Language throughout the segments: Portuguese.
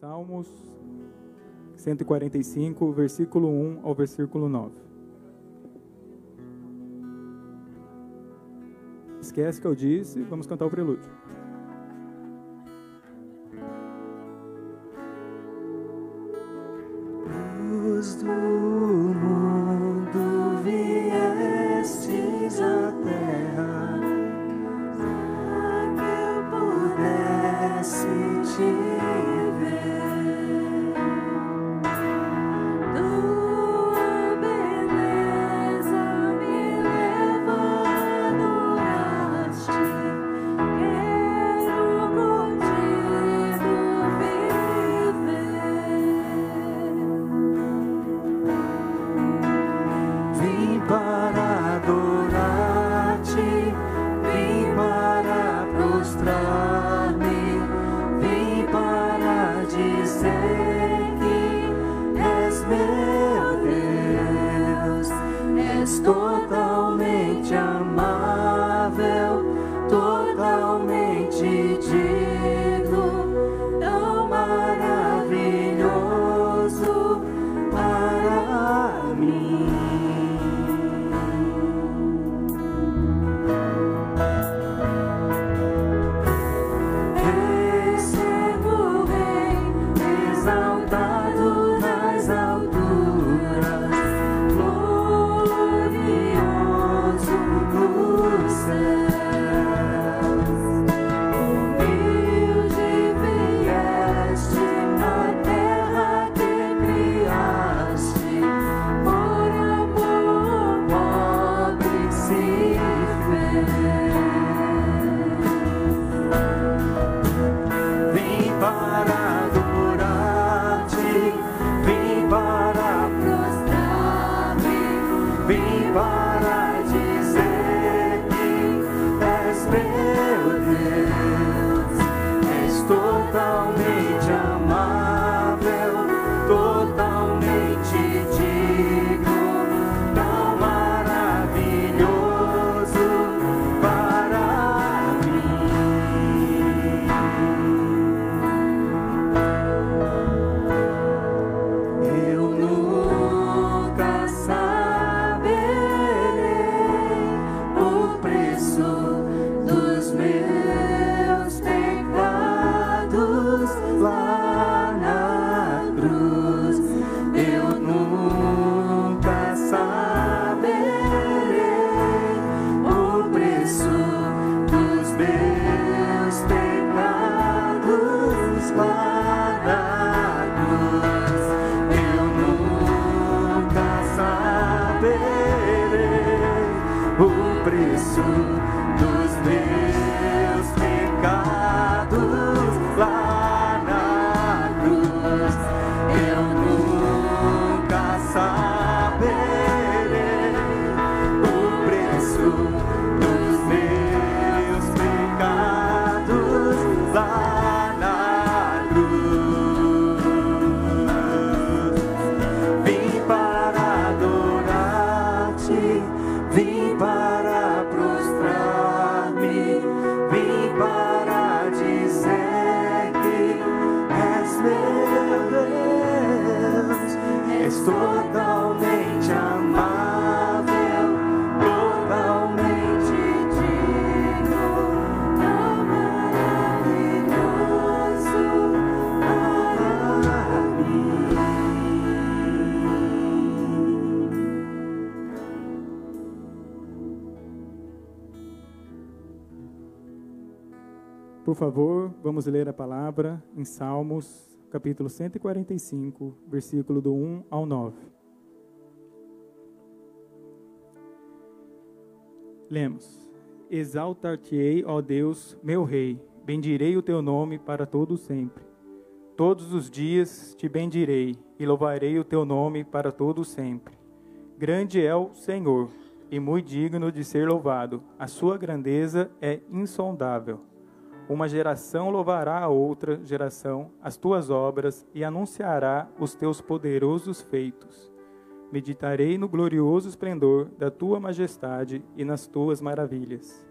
Salmos 145, versículo 1 ao versículo 9. Esquece que eu disse, vamos cantar o prelúdio. Favor, vamos ler a palavra em Salmos, capítulo 145, versículo do 1 ao 9. Lemos: Exaltar-te-ei, ó Deus, meu Rei, bendirei o teu nome para todo sempre. Todos os dias te bendirei e louvarei o teu nome para todo sempre. Grande é o Senhor e muito digno de ser louvado. A sua grandeza é insondável. Uma geração louvará a outra geração as tuas obras e anunciará os teus poderosos feitos. Meditarei no glorioso esplendor da tua majestade e nas tuas maravilhas.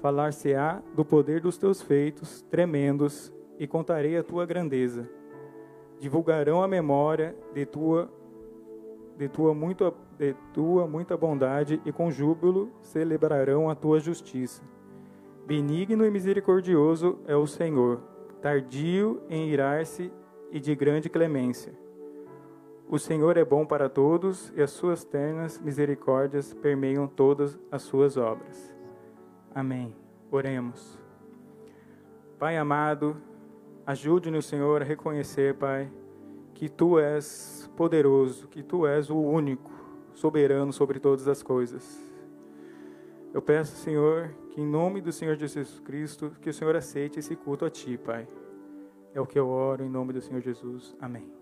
Falar-se-á do poder dos teus feitos tremendos e contarei a tua grandeza. Divulgarão a memória de tua de tua muito de tua muita bondade e com júbilo celebrarão a tua justiça. Benigno e misericordioso é o Senhor, tardio em irar-se e de grande clemência. O Senhor é bom para todos e as suas ternas misericórdias permeiam todas as suas obras. Amém. Oremos. Pai amado, ajude-nos, Senhor, a reconhecer, Pai, que tu és poderoso, que tu és o único soberano sobre todas as coisas. Eu peço, Senhor, que em nome do Senhor Jesus Cristo, que o Senhor aceite esse culto a Ti, Pai. É o que eu oro em nome do Senhor Jesus. Amém.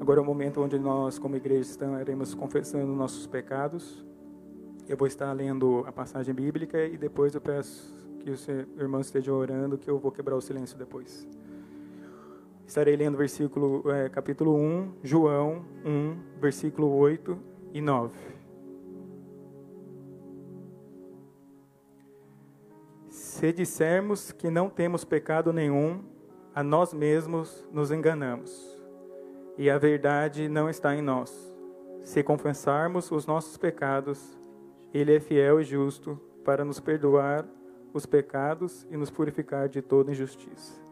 Agora é o momento onde nós, como igreja, estaremos confessando nossos pecados. Eu vou estar lendo a passagem bíblica e depois eu peço que os irmãos estejam orando, que eu vou quebrar o silêncio depois. Estarei lendo versículo, é, capítulo 1, João 1, versículo 8 e 9. Se dissermos que não temos pecado nenhum, a nós mesmos nos enganamos, e a verdade não está em nós. Se confessarmos os nossos pecados, Ele é fiel e justo para nos perdoar os pecados e nos purificar de toda injustiça.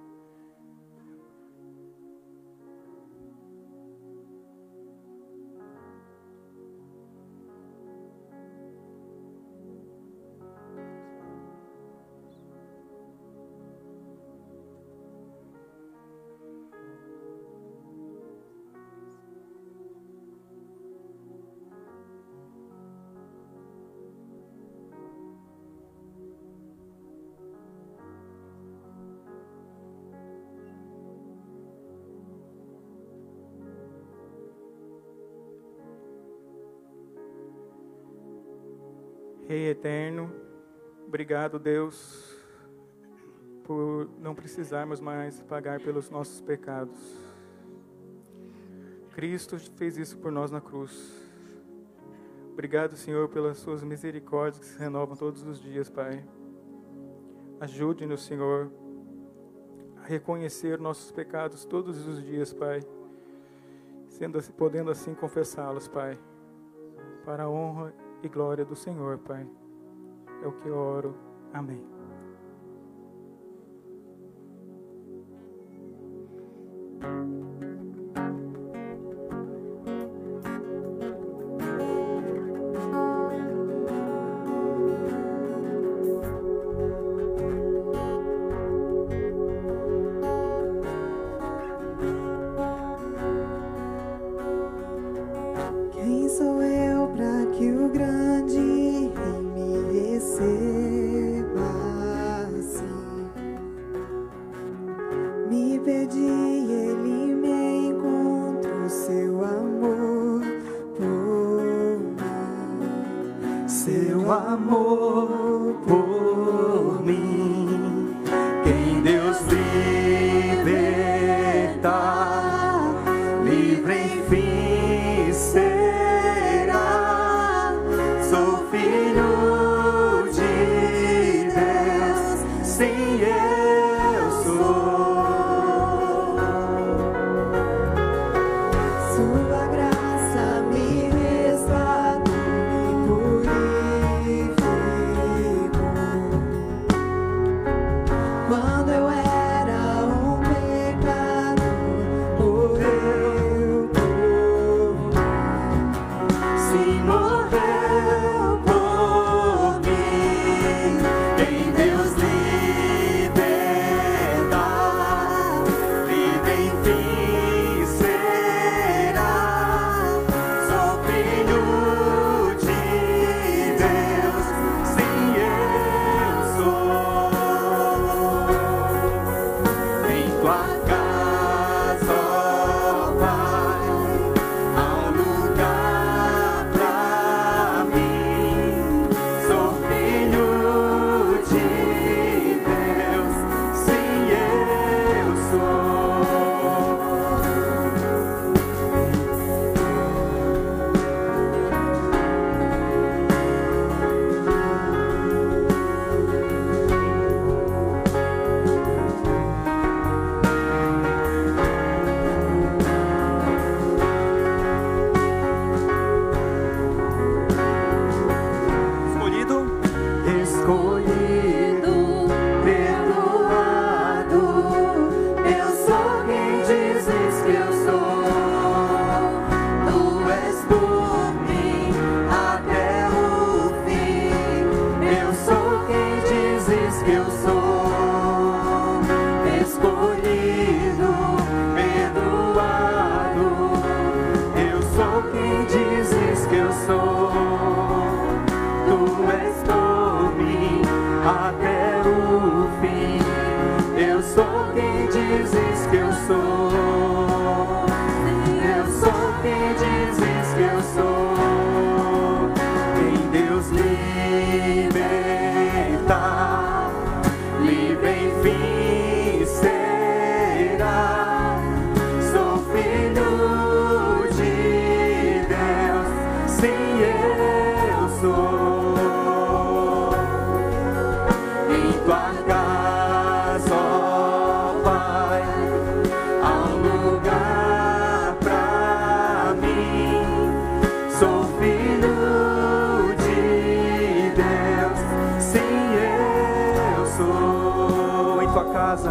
Eterno, obrigado, Deus, por não precisarmos mais pagar pelos nossos pecados. Cristo fez isso por nós na cruz. Obrigado, Senhor, pelas suas misericórdias que se renovam todos os dias, Pai. Ajude-nos, Senhor, a reconhecer nossos pecados todos os dias, Pai, sendo assim, podendo assim confessá-los, Pai, para a honra e glória do Senhor, Pai. É o que oro. Amém.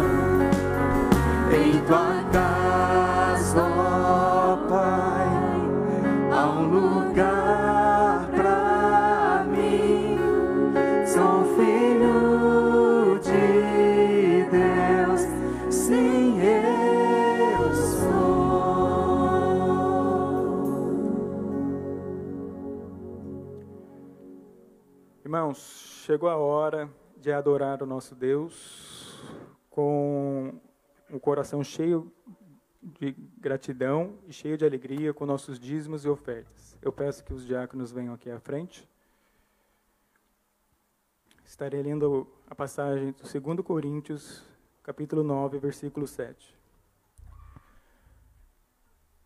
Em tua casa, ó Pai, há um lugar pra mim. Sou filho de Deus, sim, eu sou. Irmãos, chegou a hora de adorar o nosso Deus com um coração cheio de gratidão e cheio de alegria com nossos dízimos e ofertas. Eu peço que os diáconos venham aqui à frente. Estarei lendo a passagem do 2 Coríntios, capítulo 9, versículo 7.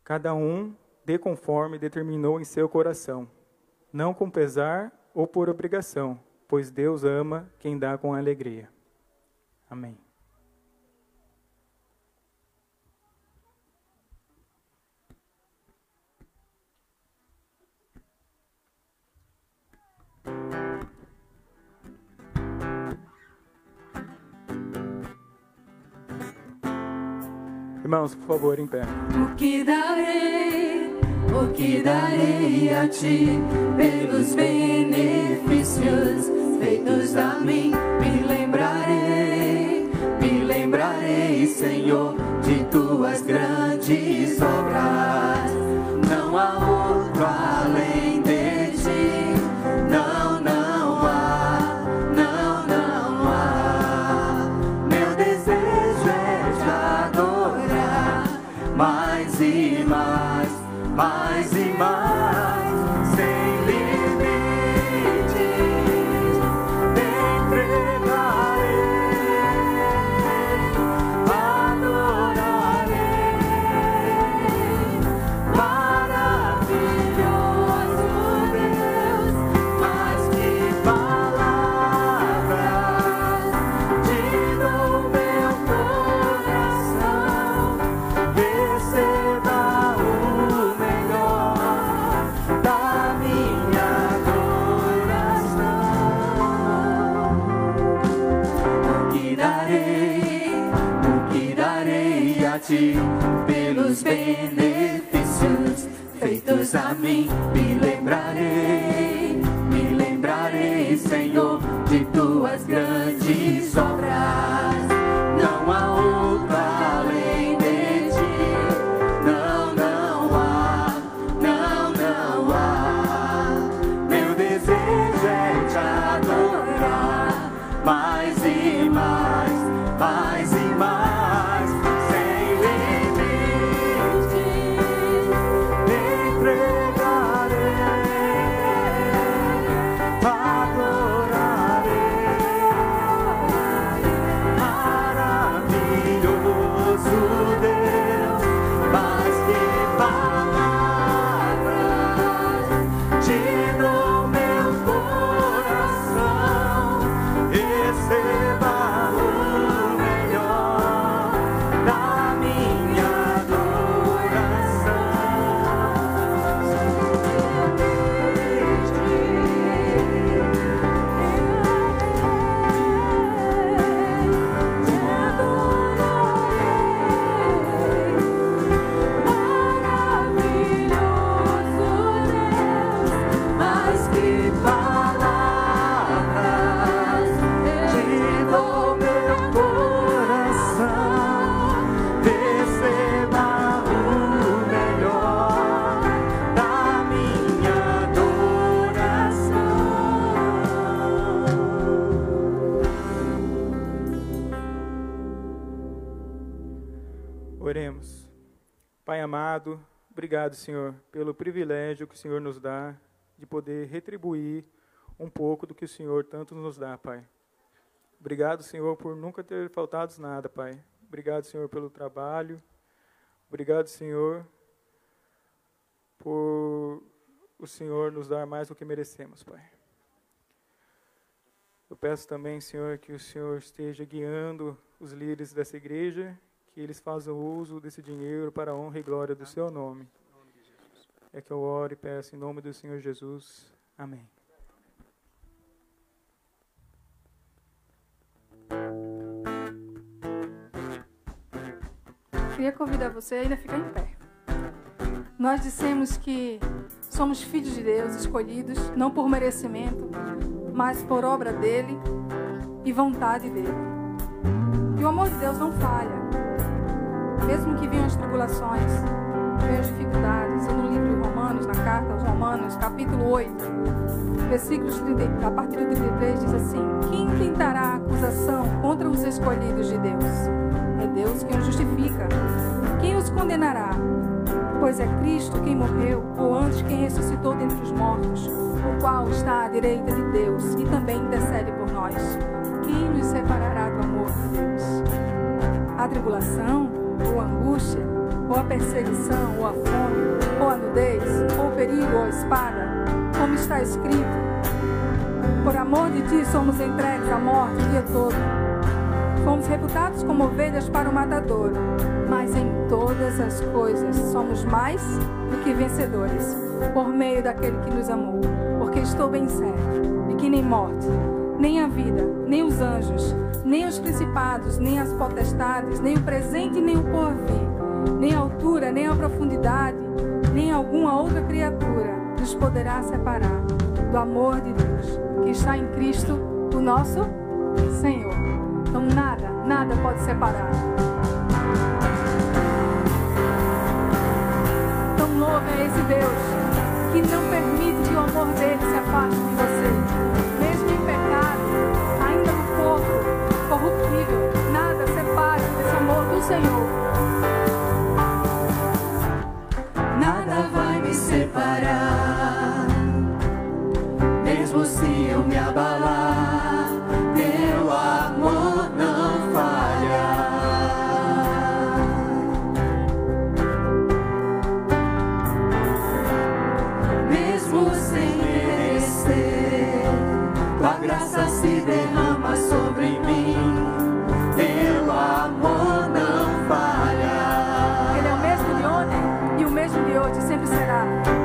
Cada um dê conforme determinou em seu coração, não com pesar ou por obrigação, pois Deus ama quem dá com alegria. Amém. Irmãos, por favor, em pé. O que darei, o que darei a ti pelos benefícios feitos a mim? Me lembrarei, me lembrarei, Senhor, de tuas grandes obras. Não há a mim? Me lembrarei, me lembrarei, Senhor, de tuas grandes obras. Obrigado, Senhor, pelo privilégio que o Senhor nos dá de poder retribuir um pouco do que o Senhor tanto nos dá, Pai. Obrigado, Senhor, por nunca ter faltado nada, Pai. Obrigado, Senhor, pelo trabalho. Obrigado, Senhor, por o Senhor nos dar mais do que merecemos, Pai. Eu peço também, Senhor, que o Senhor esteja guiando os líderes dessa igreja, que eles façam uso desse dinheiro para a honra e glória do Seu nome. É que eu oro e peço em nome do Senhor Jesus. Amém. Queria convidar você a ainda ficar em pé. Nós dissemos que somos filhos de Deus, escolhidos, não por merecimento, mas por obra dele e vontade dele. E o amor de Deus não falha. Mesmo que venham as tribulações, Romanos, na carta aos Romanos, capítulo 8, versículos 30, a partir do 33, diz assim: Quem tentará acusação contra os escolhidos de Deus? É Deus quem os justifica. Quem os condenará? Pois é Cristo quem morreu, ou antes quem ressuscitou dentre os mortos, o qual está à direita de Deus e também intercede por nós. Quem nos separará do amor de Deus? A tribulação, ou angústia, ou a perseguição, ou a fome, ou a nudez, ou o perigo, ou a espada, como está escrito. Por amor de ti somos entregues à morte o dia todo. Fomos reputados como ovelhas para o matador, mas em todas as coisas somos mais do que vencedores, por meio daquele que nos amou. Porque estou bem certo de que nem morte, nem a vida, nem os anjos, nem os principados, nem as potestades, nem o presente, nem o porvir, nem a altura, nem a profundidade, nem alguma outra criatura nos poderá separar do amor de Deus que está em Cristo, o nosso Senhor. Então nada, nada pode separar. Tão louvo é esse Deus que não permite que o amor dele se afaste de você. Mesmo em pecado, ainda no corpo corruptível, nada separa desse amor do Senhor. Sempre será.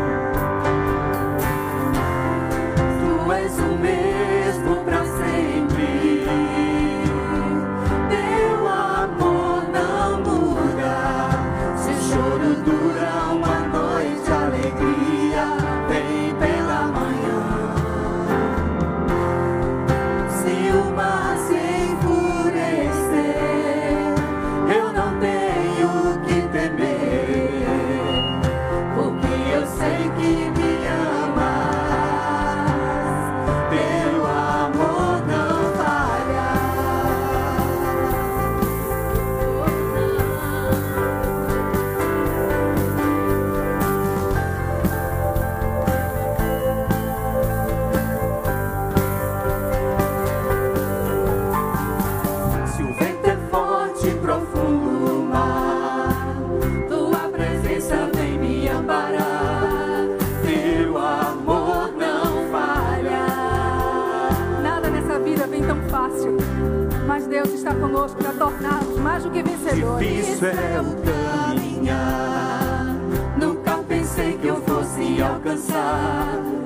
Mais do que vencedores. Difícil é o caminhar. Nunca pensei que eu fosse alcançar.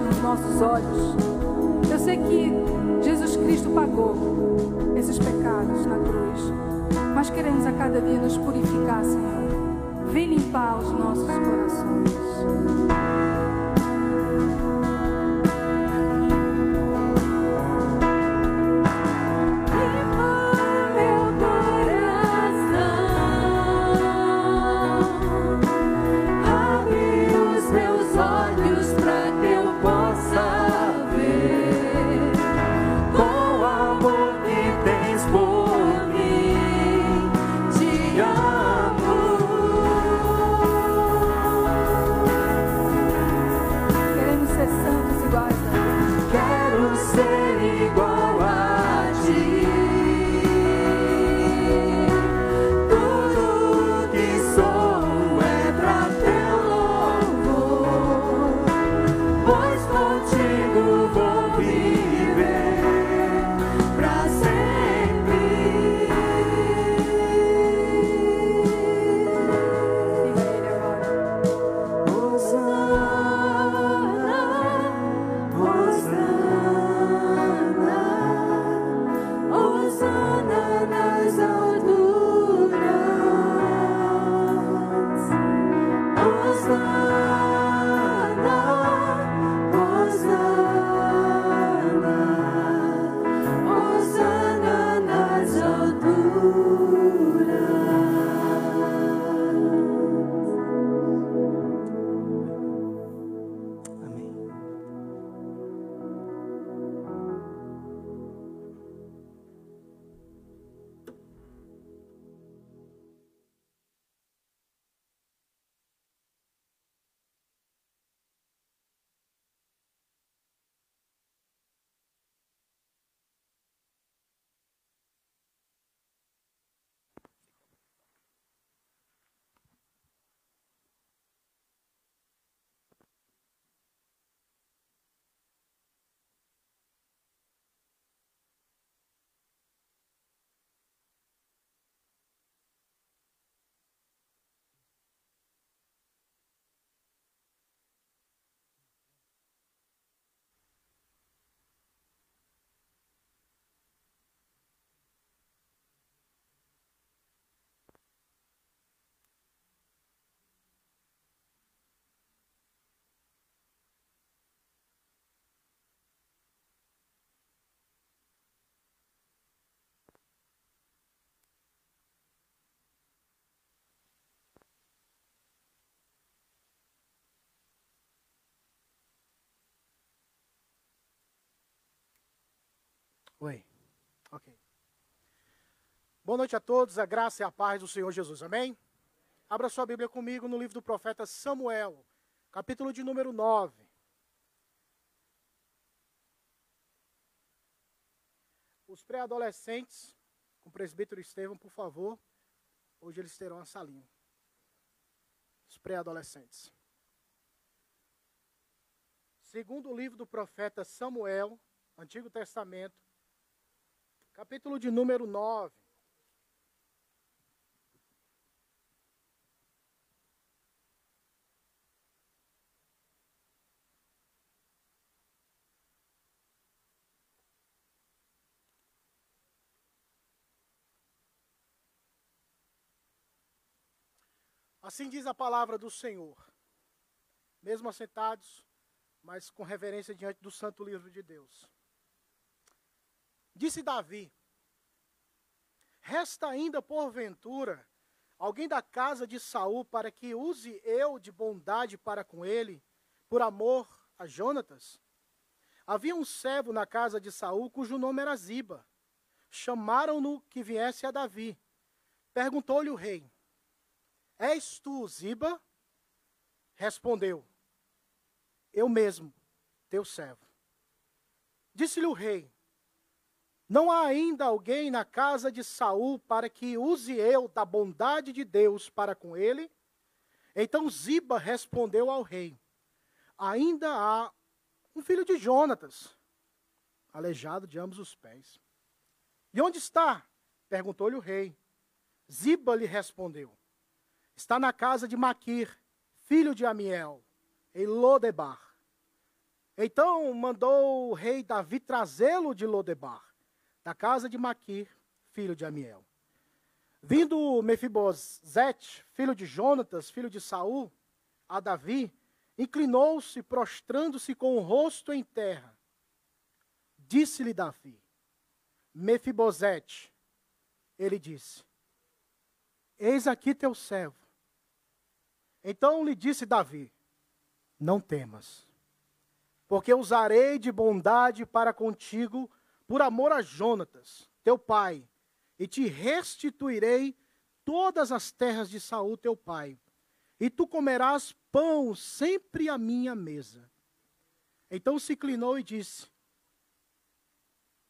Lábios, os nossos olhos. Eu sei que Jesus Cristo pagou esses pecados na cruz, mas queremos a cada dia nos purificar, Senhor. Vem limpar os nossos corações. Oi. Ok. Boa noite a todos, a graça e a paz do Senhor Jesus. Amém? Abra sua Bíblia comigo no livro do profeta Samuel, capítulo de número 9. Os pré-adolescentes, com o presbítero Estevão, por favor. Hoje eles terão a salinha. Os pré-adolescentes. Segundo o livro do profeta Samuel, Antigo Testamento, capítulo de número 9. Assim diz a palavra do Senhor. Mesmo assentados, mas com reverência diante do santo livro de Deus. Disse Davi: Resta ainda porventura alguém da casa de Saul para que use eu de bondade para com ele, por amor a Jonatas? Havia um servo na casa de Saul cujo nome era Ziba. Chamaram-no que viesse a Davi. Perguntou-lhe o rei: És tu Ziba? Respondeu: Eu mesmo, teu servo. Disse-lhe o rei: Não há ainda alguém na casa de Saul para que use eu da bondade de Deus para com ele? Então Ziba respondeu ao rei: Ainda há um filho de Jonatas, aleijado de ambos os pés. E onde está? Perguntou-lhe o rei. Ziba lhe respondeu: Está na casa de Maquir, filho de Amiel, em Lodebar. Então mandou o rei Davi trazê-lo de Lodebar, da casa de Maquir, filho de Amiel. Vindo Mefibosete, filho de Jonatas, filho de Saul, a Davi, inclinou-se, prostrando-se com o rosto em terra. Disse-lhe Davi: Mefibosete, ele disse: Eis aqui teu servo. Então lhe disse Davi: Não temas, porque usarei de bondade para contigo por amor a Jonatas, teu pai, e te restituirei todas as terras de Saul teu pai, e tu comerás pão sempre à minha mesa. Então se inclinou e disse: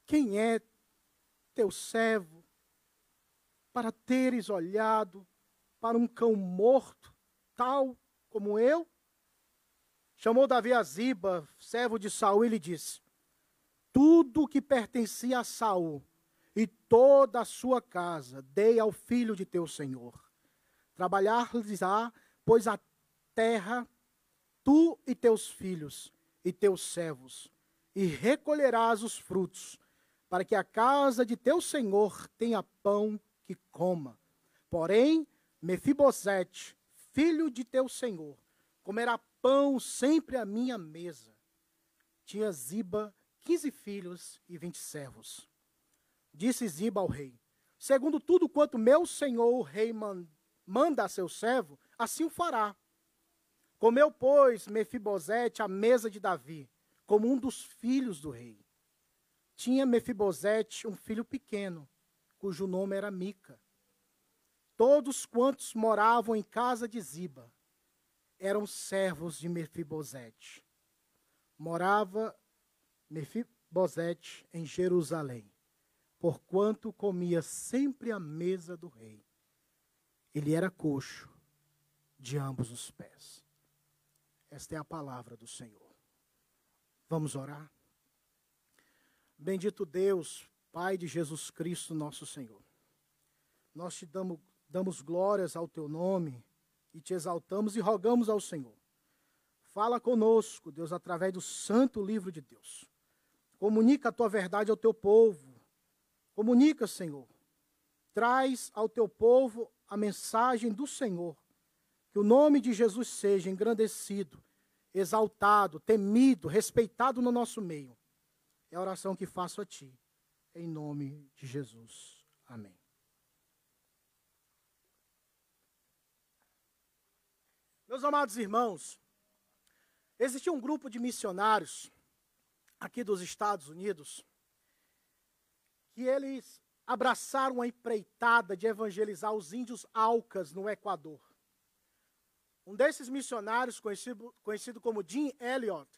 Quem é teu servo para teres olhado para um cão morto, tal como eu? Chamou Davi a Ziba, servo de Saul, e lhe disse: Tudo que pertencia a Saul e toda a sua casa dei ao filho de teu senhor. Trabalhar-lhes-á, pois a terra, tu e teus filhos e teus servos, e recolherás os frutos, para que a casa de teu senhor tenha pão que coma. Porém, Mefibosete, filho de teu senhor, comerá pão sempre à minha mesa. Tinha Ziba quinze filhos e vinte servos. Disse Ziba ao rei: Segundo tudo quanto meu senhor o rei manda a seu servo, assim o fará. Comeu, pois, Mefibosete à mesa de Davi, como um dos filhos do rei. Tinha Mefibosete um filho pequeno, cujo nome era Mica. Todos quantos moravam em casa de Ziba eram servos de Mefibosete. Morava Mefibosete em Jerusalém, porquanto comia sempre à mesa do rei. Ele era coxo de ambos os pés. Esta é a palavra do Senhor. Vamos orar? Bendito Deus, Pai de Jesus Cristo, nosso Senhor. Nós te damos, damos glórias ao teu nome e te exaltamos e rogamos ao Senhor. Fala conosco, Deus, através do santo livro de Deus. Comunica a tua verdade ao teu povo. Comunica, Senhor. Traz ao teu povo a mensagem do Senhor. Que o nome de Jesus seja engrandecido, exaltado, temido, respeitado no nosso meio. É a oração que faço a ti. Em nome de Jesus. Amém. Meus amados irmãos, existia um grupo de missionários aqui dos Estados Unidos que eles abraçaram a empreitada de evangelizar os índios Alcas no Equador. Um desses missionários, conhecido, conhecido como Jim Elliot,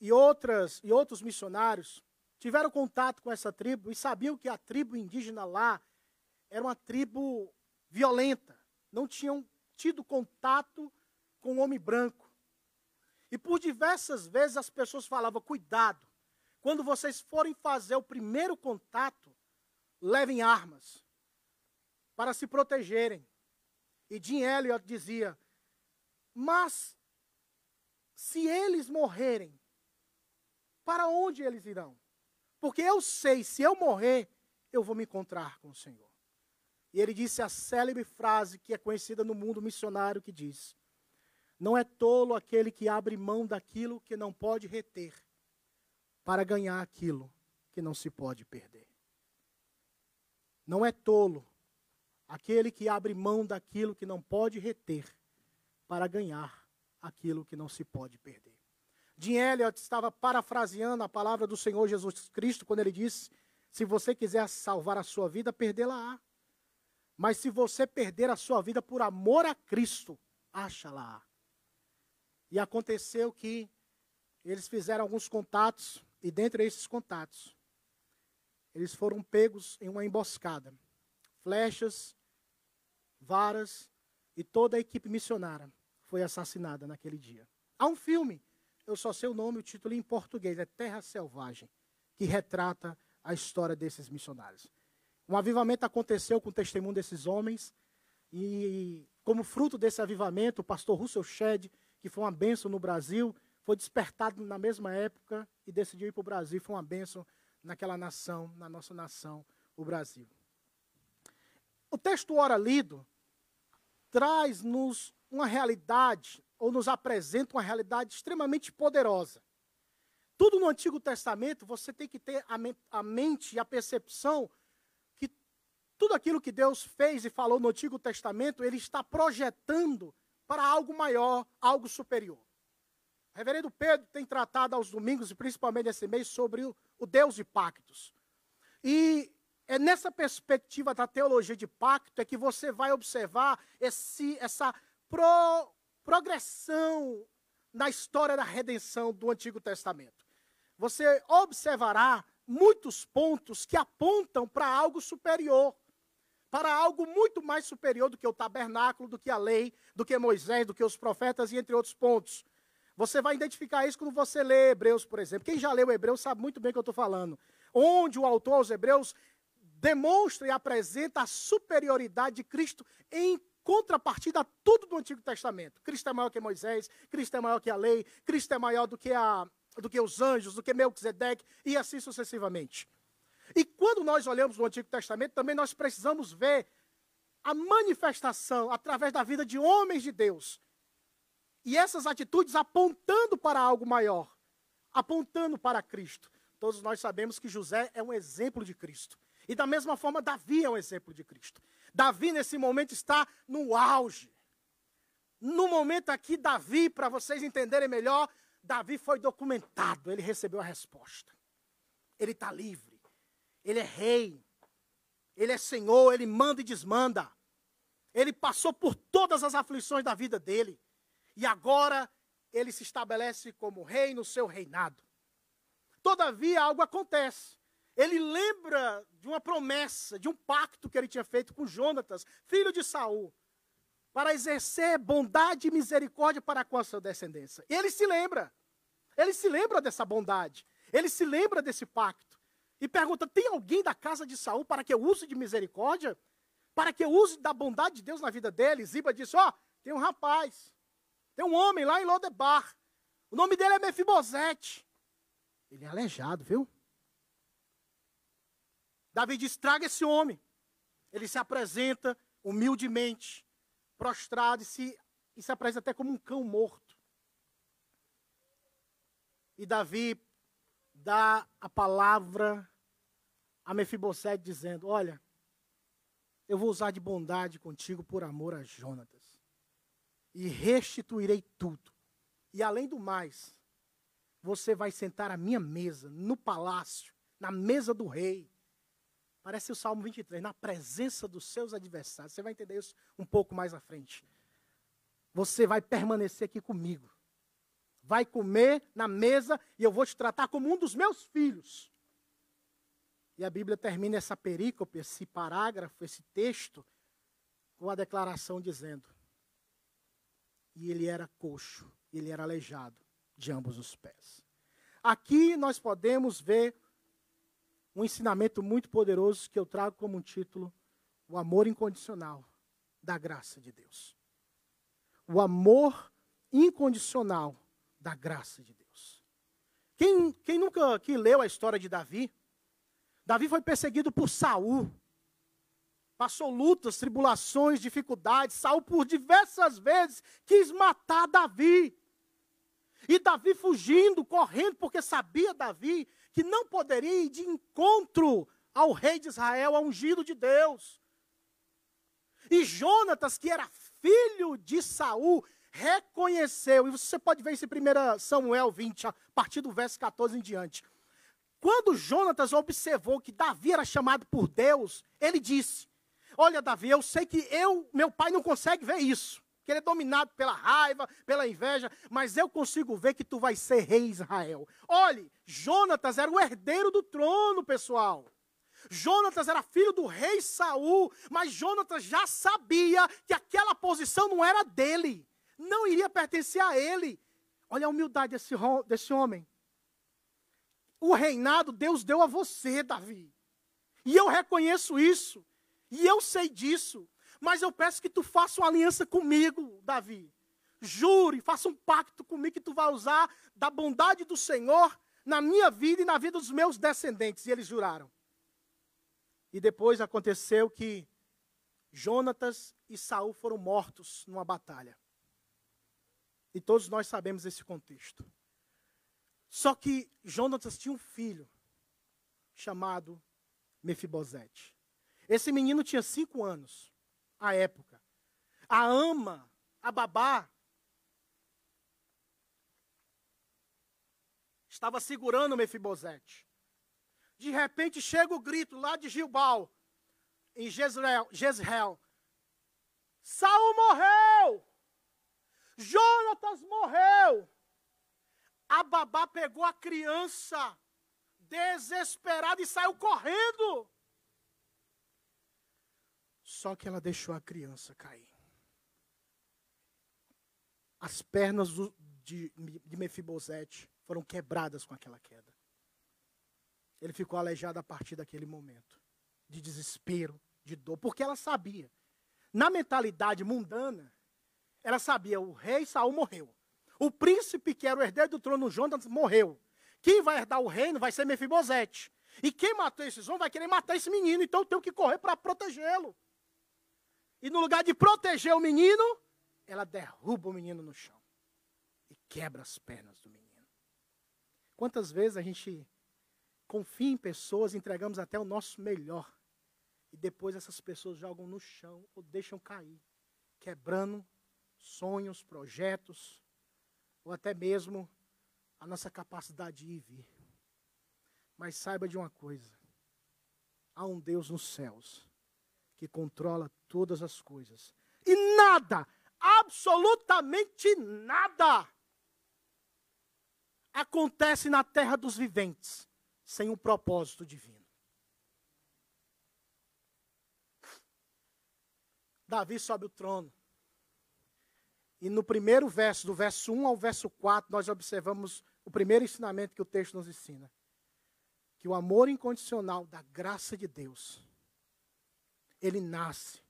e, outras, e outros missionários, tiveram contato com essa tribo e sabiam que a tribo indígena lá era uma tribo violenta, não tinham tido contato com o homem branco. E por diversas vezes as pessoas falavam: cuidado, quando vocês forem fazer o primeiro contato, levem armas para se protegerem. E Jim Elliot dizia: mas se eles morrerem, para onde eles irão? Porque eu sei, se eu morrer, eu vou me encontrar com o Senhor. E ele disse a célebre frase que é conhecida no mundo missionário que diz: Não é tolo aquele que abre mão daquilo que não pode reter para ganhar aquilo que não se pode perder. Não é tolo aquele que abre mão daquilo que não pode reter para ganhar aquilo que não se pode perder. Jim Elliot estava parafraseando a palavra do Senhor Jesus Cristo quando ele disse: Se você quiser salvar a sua vida, perdê-la-á. Mas se você perder a sua vida por amor a Cristo, acha lá. E aconteceu que eles fizeram alguns contatos, e dentre esses contatos, eles foram pegos em uma emboscada. Flechas, varas e toda a equipe missionária foi assassinada naquele dia. Há um filme, eu só sei o nome, o título em português, é Terra Selvagem, que retrata a história desses missionários. Um avivamento aconteceu com o testemunho desses homens, e como fruto desse avivamento, o pastor Russell Shedd, que foi uma bênção no Brasil, foi despertado na mesma época e decidiu ir para o Brasil. Foi uma bênção naquela nação, na nossa nação, o Brasil. O texto ora lido traz-nos uma realidade, ou nos apresenta uma realidade extremamente poderosa. Tudo no Antigo Testamento você tem que ter a mente e a percepção que tudo aquilo que Deus fez e falou no Antigo Testamento, Ele está projetando para algo maior, algo superior. O reverendo Pedro tem tratado aos domingos, e principalmente nesse mês, sobre o, Deus de pactos. E é nessa perspectiva da teologia de pacto é que você vai observar esse, essa pro, progressão na história da redenção do Antigo Testamento. Você observará muitos pontos que apontam para algo superior, para algo muito mais superior do que o tabernáculo, do que a lei, do que Moisés, do que os profetas e entre outros pontos. Você vai identificar isso quando você lê Hebreus, por exemplo. Quem já leu Hebreus sabe muito bem o que eu estou falando. Onde o autor aos Hebreus demonstra e apresenta a superioridade de Cristo em contrapartida a tudo do Antigo Testamento. Cristo é maior que Moisés, Cristo é maior que a lei, Cristo é maior do que, a, do que os anjos, do que Melquisedeque, e assim sucessivamente. E quando nós olhamos o Antigo Testamento, também nós precisamos ver a manifestação através da vida de homens de Deus. E essas atitudes apontando para algo maior, apontando para Cristo. Todos nós sabemos que José é um exemplo de Cristo. E da mesma forma, Davi é um exemplo de Cristo. Davi, nesse momento, está no auge. No momento aqui, Davi, para vocês entenderem melhor, Davi foi documentado, ele recebeu a resposta. Ele está livre. Ele é rei. Ele é senhor, ele manda e desmanda. Ele passou por todas as aflições da vida dele. E agora ele se estabelece como rei no seu reinado. Todavia, algo acontece ele lembra de uma promessa, de um pacto que ele tinha feito com Jonatas, filho de Saul, para exercer bondade e misericórdia para com a sua descendência. E ele se lembra. Ele se lembra dessa bondade. Ele se lembra desse pacto. E pergunta: tem alguém da casa de Saul para que eu use de misericórdia? Para que eu use da bondade de Deus na vida dele? Ziba disse: Ó, oh, tem um rapaz, tem um homem lá em Lodebar. O nome dele é Mefibosete. Ele é aleijado, viu? Davi diz: traga esse homem. Ele se apresenta humildemente, prostrado, e se, e se apresenta até como um cão morto. E Davi dá a palavra a Mefibosete, dizendo: Olha, eu vou usar de bondade contigo por amor a Jonatas, e restituirei tudo. E além do mais, você vai sentar à minha mesa, no palácio, na mesa do rei. Parece o Salmo 23, na presença dos seus adversários. Você vai entender isso um pouco mais à frente. Você vai permanecer aqui comigo. Vai comer na mesa e eu vou te tratar como um dos meus filhos. E a Bíblia termina essa perícope, esse parágrafo, esse texto, com a declaração dizendo: E ele era coxo, ele era aleijado de ambos os pés. Aqui nós podemos ver um ensinamento muito poderoso que eu trago como um título: O amor incondicional da graça de Deus. O amor incondicional da graça de Deus. Quem, quem nunca que leu a história de Davi? Davi foi perseguido por Saul. Passou lutas, tribulações, dificuldades. Saul por diversas vezes quis matar Davi. E Davi fugindo, correndo, porque sabia Davi que não poderia ir de encontro ao rei de Israel, ao ungido de Deus. E Jonatas, que era filho de Saul, reconheceu, e você pode ver isso em 1 Samuel 20, a partir do verso 14 em diante. Quando Jonatas observou que Davi era chamado por Deus, ele disse: Olha, Davi, eu sei que eu, meu pai, não consegue ver isso que ele é dominado pela raiva, pela inveja, mas eu consigo ver que tu vai ser rei Israel. Olhe, Jonatas era o herdeiro do trono, pessoal. Jonatas era filho do rei Saul, mas Jonatas já sabia que aquela posição não era dele, não iria pertencer a ele. Olha a humildade desse, desse homem. O reinado Deus deu a você, Davi. E eu reconheço isso. E eu sei disso. Mas eu peço que tu faça uma aliança comigo, Davi. Jure, faça um pacto comigo que tu vai usar da bondade do Senhor na minha vida e na vida dos meus descendentes. E eles juraram. E depois aconteceu que Jonatas e Saul foram mortos numa batalha. E todos nós sabemos esse contexto. Só que Jonatas tinha um filho chamado Mefibosete. Esse menino tinha cinco anos, à época. A ama, a babá, estava segurando Mefibosete. De repente chega o grito lá de Gilbal, em Jezreel, Jezreel. Saul morreu! Jonatas morreu! A babá pegou a criança desesperada e saiu correndo. Só que ela deixou a criança cair. As pernas de, de Mefibosete foram quebradas com aquela queda. Ele ficou aleijado a partir daquele momento de desespero, de dor, porque ela sabia. Na mentalidade mundana, ela sabia, o rei Saul morreu. O príncipe que era o herdeiro do trono, Jonas, morreu. Quem vai herdar o reino vai ser Mefibosete. E quem matou esses homens vai querer matar esse menino, então eu tenho que correr para protegê-lo. E no lugar de proteger o menino, ela derruba o menino no chão e quebra as pernas do menino. Quantas vezes a gente confia em pessoas, entregamos até o nosso melhor, e depois essas pessoas jogam no chão ou deixam cair, quebrando sonhos, projetos, ou até mesmo a nossa capacidade de ir e vir. Mas saiba de uma coisa: há um Deus nos céus que controla todas as coisas. E nada, absolutamente nada, acontece na terra dos viventes sem um propósito divino. Davi sobe o trono. E no primeiro verso, do verso 1 ao verso 4, nós observamos o primeiro ensinamento que o texto nos ensina: que o amor incondicional da graça de Deus, ele nasce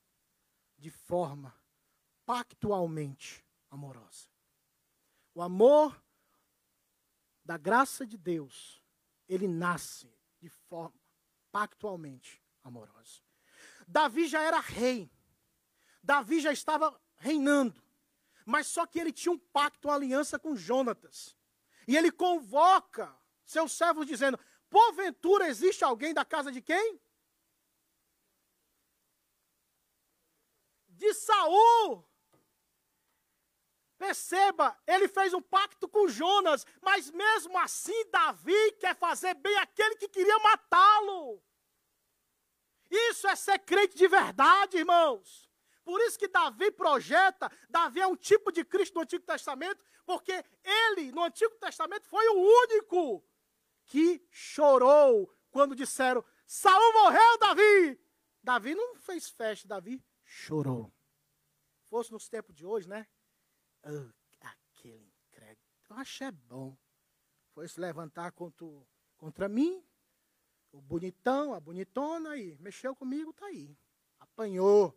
de forma pactualmente amorosa. O amor da graça de Deus, ele nasce de forma pactualmente amorosa. Davi já era rei. Davi já estava reinando. Mas só que ele tinha um pacto, uma aliança com Jonatas. E ele convoca seus servos dizendo: Porventura existe alguém da casa de quem? De Saul. Perceba, ele fez um pacto com Jonas, mas mesmo assim Davi quer fazer bem aquele que queria matá-lo. Isso é ser crente de verdade, irmãos. Por isso que Davi projeta, Davi é um tipo de Cristo no Antigo Testamento, porque ele, no Antigo Testamento, foi o único que chorou quando disseram: Saul morreu, Davi. Davi não fez festa, Davi chorou. Fosse nos tempos de hoje, né? Oh, aquele incrédulo. Eu acho é bom. Foi se levantar contra, contra mim, o bonitão, a bonitona, e mexeu comigo, tá aí. Apanhou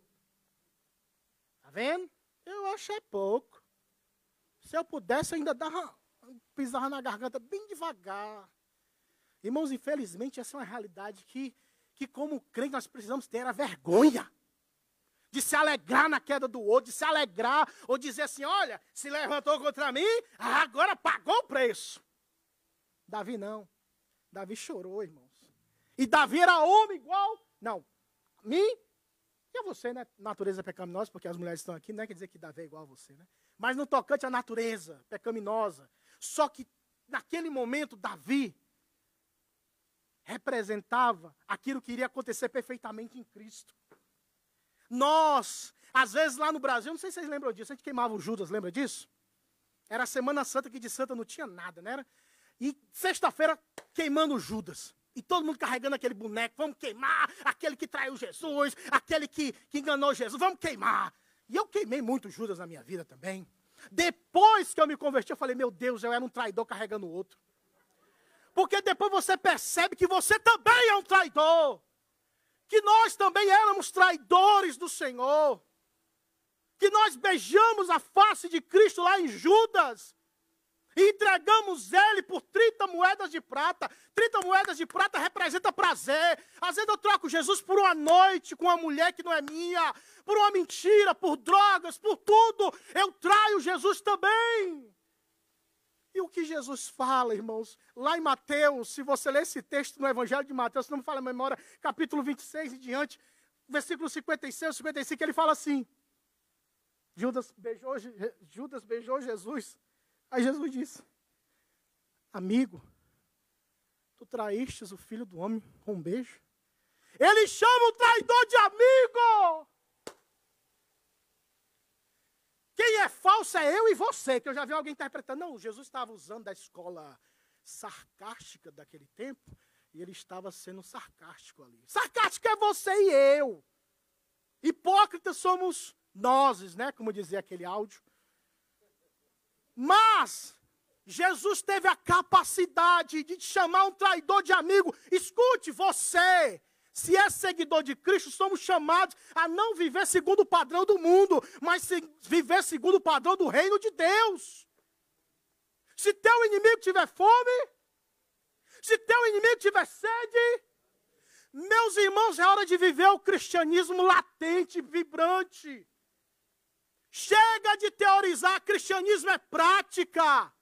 vendo? Eu acho é pouco. Se eu pudesse, eu ainda dava, pisava na garganta bem devagar. Irmãos, infelizmente, essa é uma realidade que, que como crente, nós precisamos ter a vergonha de se alegrar na queda do outro, de se alegrar, ou dizer assim: olha, se levantou contra mim, agora pagou o preço. Davi não. Davi chorou, irmãos. E Davi era homem igual. Não. Mim, e a você, né? Natureza pecaminosa, porque as mulheres estão aqui, não é quer dizer que Davi é igual a você, né? Mas no tocante à natureza pecaminosa. Só que naquele momento, Davi representava aquilo que iria acontecer perfeitamente em Cristo. Nós, às vezes lá no Brasil, não sei se vocês lembram disso, a gente queimava o Judas, lembra disso? Era a Semana Santa que de Santa não tinha nada, né? Era? E sexta-feira queimando Judas. E todo mundo carregando aquele boneco, vamos queimar aquele que traiu Jesus, aquele que, que enganou Jesus, vamos queimar. E eu queimei muito Judas na minha vida também. Depois que eu me converti, eu falei, meu Deus, eu era um traidor carregando o outro. Porque depois você percebe que você também é um traidor. que nós também éramos traidores do Senhor, que nós beijamos a face de Cristo lá em Judas, e entregamos ele por 30 moedas de prata. 30 moedas de prata representa prazer. Às vezes eu troco Jesus por uma noite com uma mulher que não é minha, por uma mentira, por drogas, por tudo. Eu traio Jesus também. E o que Jesus fala, irmãos, lá em Mateus, se você ler esse texto no Evangelho de Mateus, se não me fala a memória, capítulo 26 e diante, versículo 56, 55, ele fala assim: Judas beijou, Judas beijou Jesus Aí Jesus disse: Amigo, tu traístes o filho do homem com um beijo? Ele chama o traidor de amigo! Quem é falso é eu e você, que eu já vi alguém interpretando. Não, Jesus estava usando da escola sarcástica daquele tempo, e ele estava sendo sarcástico ali. Sarcástico é você e eu. Hipócritas somos nós, né? Como dizia aquele áudio. Mas Jesus teve a capacidade de te chamar um traidor de amigo. Escute, você, se é seguidor de Cristo, somos chamados a não viver segundo o padrão do mundo, mas viver segundo o padrão do reino de Deus. Se teu inimigo tiver fome, se teu inimigo tiver sede, meus irmãos, é hora de viver o cristianismo latente, vibrante. Chega de teorizar, cristianismo é prática.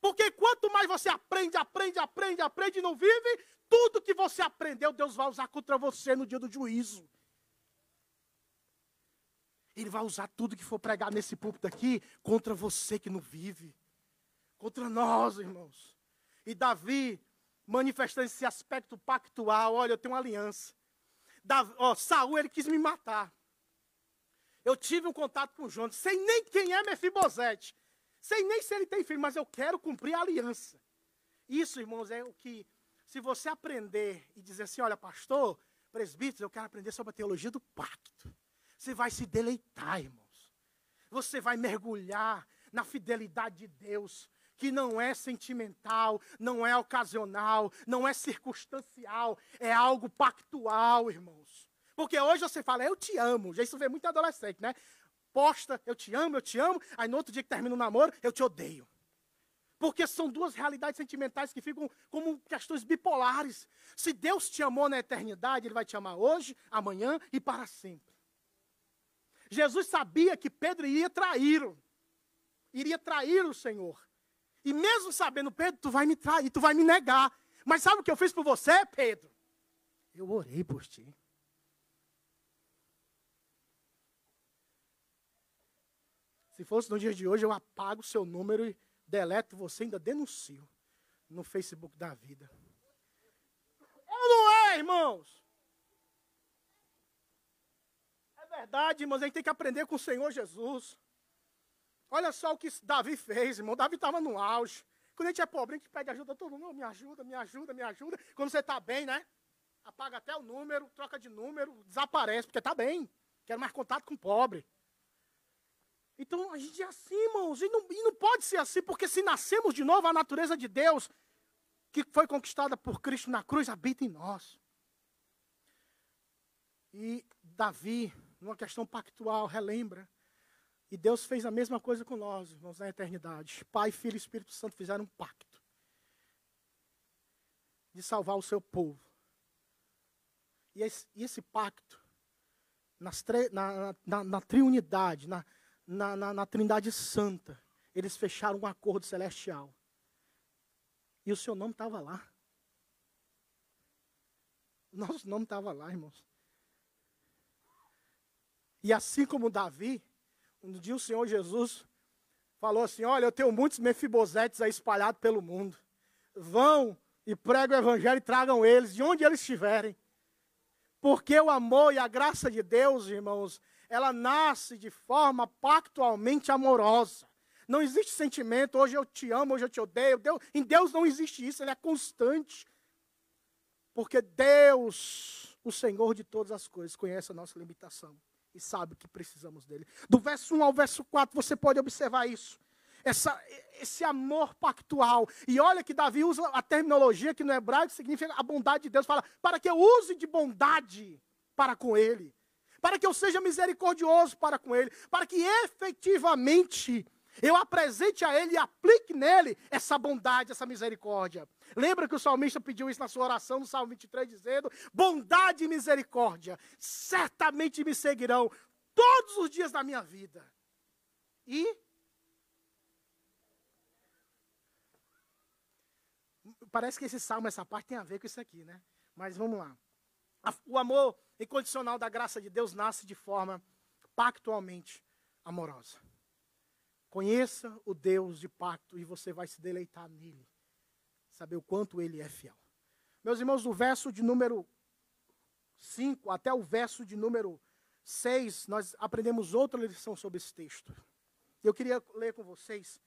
Porque quanto mais você aprende, aprende, aprende, aprende e não vive, tudo que você aprendeu, Deus vai usar contra você no dia do juízo. Ele vai usar tudo que for pregar nesse púlpito aqui contra você que não vive. Contra nós, irmãos. E Davi, manifestando esse aspecto pactual, olha, eu tenho uma aliança. Davi, ó, Saul, ele quis me matar. Eu tive um contato com o Jonas, sem nem quem é Mefibosete, sem nem se ele tem filho, mas eu quero cumprir a aliança. Isso, irmãos, é o que, se você aprender e dizer assim, olha, pastor, presbítero, eu quero aprender sobre a teologia do pacto. Você vai se deleitar, irmãos. Você vai mergulhar na fidelidade de Deus, que não é sentimental, não é ocasional, não é circunstancial, é algo pactual, irmãos. Porque hoje você fala, eu te amo. Já isso vê muito adolescente, né? Posta, eu te amo, eu te amo. Aí no outro dia que termina o namoro, eu te odeio. Porque são duas realidades sentimentais que ficam como questões bipolares. Se Deus te amou na eternidade, Ele vai te amar hoje, amanhã e para sempre. Jesus sabia que Pedro iria traí-lo. Iria trair o Senhor. E mesmo sabendo, Pedro, tu vai me trair, tu vai me negar. Mas sabe o que eu fiz por você, Pedro? Eu orei por ti. Se fosse no dia de hoje, eu apago o seu número e deleto você, ainda denuncio no Facebook da vida. Eu não é, irmãos. É verdade, irmãos, a gente tem que aprender com o Senhor Jesus. Olha só o que Davi fez, irmão. Davi estava no auge. Quando a gente é pobre, a gente pede ajuda todo mundo. Me ajuda, me ajuda, me ajuda. Quando você está bem, né? Apaga até o número, troca de número, desaparece, porque está bem. Quero mais contato com o pobre. Então a gente é assim, irmãos, e não, e não pode ser assim, porque se nascemos de novo, a natureza de Deus, que foi conquistada por Cristo na cruz, habita em nós. E Davi, numa questão pactual, relembra. E Deus fez a mesma coisa com nós, irmãos, na eternidade. Pai, Filho e Espírito Santo fizeram um pacto de salvar o seu povo. E esse, e esse pacto, nas na, na, na triunidade, na, na, na, na Trindade Santa, eles fecharam um acordo celestial. E o seu nome estava lá. Nosso nome estava lá, irmãos. E assim como Davi, um dia o Senhor Jesus falou assim: Olha, eu tenho muitos mefibosetes aí espalhados pelo mundo. Vão e pregam o evangelho e tragam eles, de onde eles estiverem. Porque o amor e a graça de Deus, irmãos, ela nasce de forma pactualmente amorosa. Não existe sentimento, hoje eu te amo, hoje eu te odeio. Deus, em Deus não existe isso, ele é constante. Porque Deus, o Senhor de todas as coisas, conhece a nossa limitação e sabe que precisamos dele. Do verso 1 ao verso 4, você pode observar isso. essa, esse amor pactual. E olha que Davi usa a terminologia que no hebraico significa a bondade de Deus. Fala, para que eu use de bondade para com ele. Para que eu seja misericordioso para com ele. Para que efetivamente eu apresente a ele e aplique nele essa bondade, essa misericórdia. Lembra que o salmista pediu isso na sua oração, no Salmo 23, dizendo: Bondade e misericórdia certamente me seguirão todos os dias da minha vida. E parece que esse salmo, essa parte tem a ver com isso aqui, né? Mas vamos lá. O amor incondicional da graça de Deus nasce de forma pactualmente amorosa. Conheça o Deus de pacto e você vai se deleitar nele. Saber o quanto ele é fiel. Meus irmãos, do verso de número 5 até o verso de número 6, nós aprendemos outra lição sobre esse texto. Eu queria ler com vocês.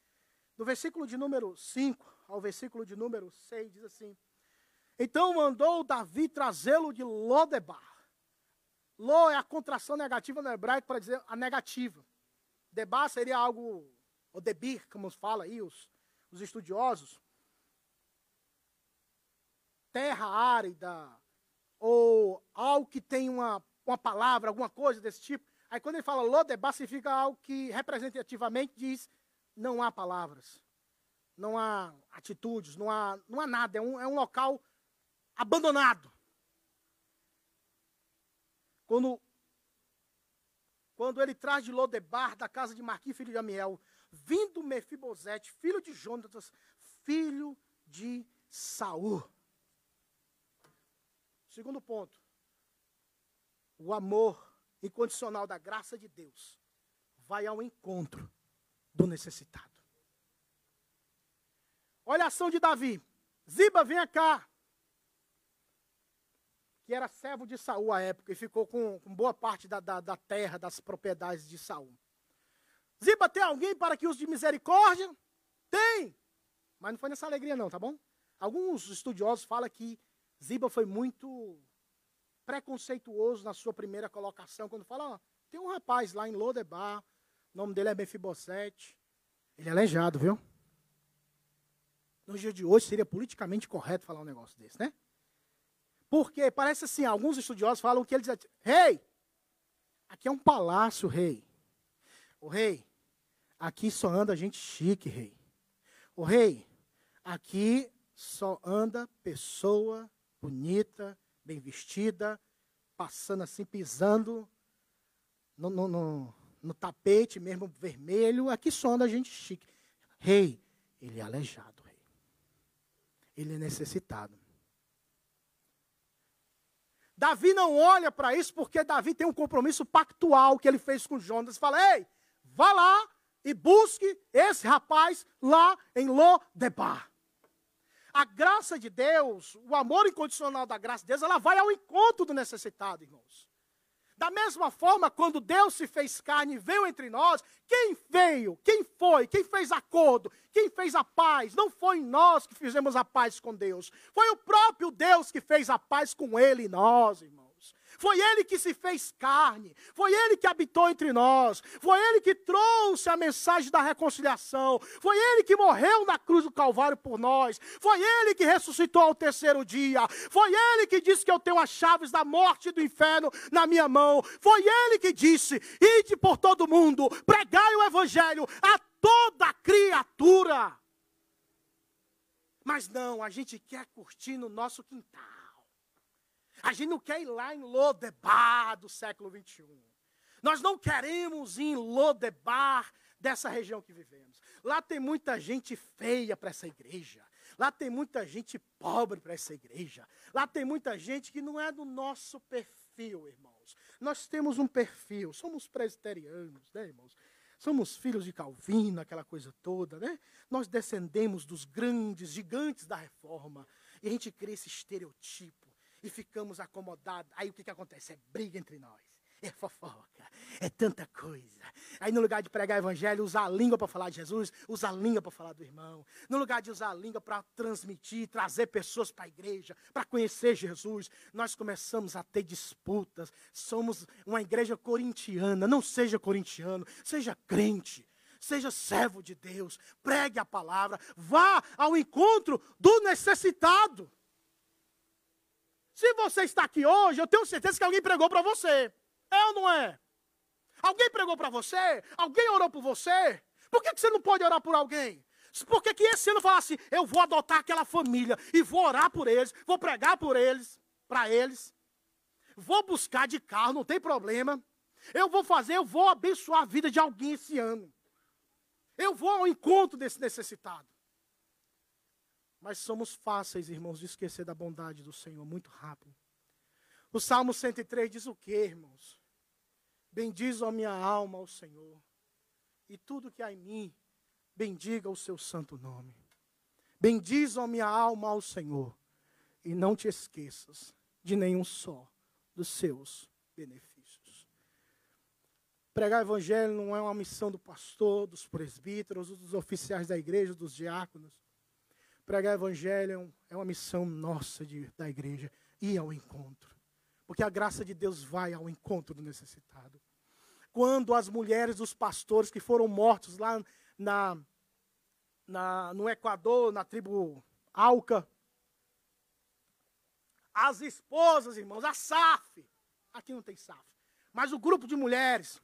Do versículo de número 5 ao versículo de número 6, diz assim: Então mandou Davi trazê-lo de Lodebar. Lo é a contração negativa no hebraico para dizer a negativa. Debar seria algo, ou debir, como fala aí os, os estudiosos. Terra árida, ou algo que tem uma, uma palavra, alguma coisa desse tipo. Aí quando ele fala Lodebar, significa algo que representativamente diz não há palavras não há atitudes, não há, não há nada. É um, é um local abandonado. Quando, quando ele traz de Lodebar, da casa de Marquim, filho de Amiel, vindo Mefibosete, filho de Jonatas, filho de Saul. Segundo ponto. O amor incondicional da graça de Deus vai ao encontro do necessitado. Olha a ação de Davi. Ziba, venha cá. Que era servo de Saul à época e ficou com, com boa parte da, da, da, terra, das propriedades de Saul. Ziba, tem alguém para que use de misericórdia? Tem! Mas não foi nessa alegria, não, tá bom? Alguns estudiosos falam que Ziba foi muito preconceituoso na sua primeira colocação, quando fala, ó, tem um rapaz lá em Lodebar, o nome dele é Mefibosete. Ele é aleijado, viu? No dia de hoje seria politicamente correto falar um negócio desse, né? Porque parece assim, alguns estudiosos falam que ele diz, rei, aqui é um palácio, rei. O rei, aqui só anda gente chique, rei. O rei, aqui só anda pessoa bonita, bem vestida, passando assim, pisando no, no, no, no tapete mesmo vermelho. Aqui só anda gente chique. Rei, ele é aleijado ele é necessitado. Davi não olha para isso porque Davi tem um compromisso pactual que ele fez com Jonas. Fala, ei, vá lá e busque esse rapaz lá em Lodebar. A graça de Deus, o amor incondicional da graça de Deus, ela vai ao encontro do necessitado, irmãos. Da mesma forma, quando Deus se fez carne e veio entre nós, quem veio? Quem foi? Quem fez acordo? Quem fez a paz? Não foi nós que fizemos a paz com Deus. Foi o próprio Deus que fez a paz com Ele e nós, irmãos. Foi Ele que se fez carne, foi Ele que habitou entre nós, foi Ele que trouxe a mensagem da reconciliação, foi Ele que morreu na cruz do Calvário por nós, foi Ele que ressuscitou ao terceiro dia, foi Ele que disse que eu tenho as chaves da morte e do inferno na minha mão, foi Ele que disse: ide por todo mundo, pregai o Evangelho a toda criatura. Mas não, a gente quer curtir no nosso quintal. A gente não quer ir lá em Lodebar do século 21. Nós não queremos ir em Lodebar dessa região que vivemos. Lá tem muita gente feia para essa igreja. Lá tem muita gente pobre para essa igreja. Lá tem muita gente que não é do nosso perfil, irmãos. Nós temos um perfil, somos presbiterianos, né, irmãos? Somos filhos de Calvino, aquela coisa toda, né? Nós descendemos dos grandes gigantes da reforma. E a gente cria esse estereotipo e ficamos acomodados. Aí o que, que acontece? É briga entre nós. É fofoca, é tanta coisa. Aí no lugar de pregar evangelho, usar a língua para falar de Jesus, usar a língua para falar do irmão. No lugar de usar a língua para transmitir, trazer pessoas para a igreja, para conhecer Jesus, nós começamos a ter disputas. Somos uma igreja corintiana. Não seja corintiano, seja crente. seja servo de Deus, pregue a palavra, vá ao encontro do necessitado. Se você está aqui hoje, eu tenho certeza que alguém pregou para você. É ou não é? Alguém pregou para você? Alguém orou por você? Por que, que você não pode orar por alguém? Por que, que esse ano falar assim, eu vou adotar aquela família e vou orar por eles, vou pregar por eles, para eles, vou buscar de carro, não tem problema. Eu vou fazer, eu vou abençoar a vida de alguém esse ano. Eu vou ao encontro desse necessitado. Mas somos fáceis, irmãos, de esquecer da bondade do Senhor muito rápido. O Salmo 103 diz o que, irmãos? Bendiz a minha alma ao Senhor, e tudo que há em mim, bendiga o seu santo nome. Bendiz a minha alma ao Senhor, e não te esqueças de nenhum só dos seus benefícios. Pregar o evangelho não é uma missão do pastor, dos presbíteros, dos oficiais da igreja, dos diáconos. Pregar evangelho é uma missão nossa de, da igreja, ir ao encontro. Porque a graça de Deus vai ao encontro do necessitado. Quando as mulheres dos pastores que foram mortos lá na, na, no Equador, na tribo Alca, as esposas, irmãos, a SAF, aqui não tem SAF, mas o grupo de mulheres,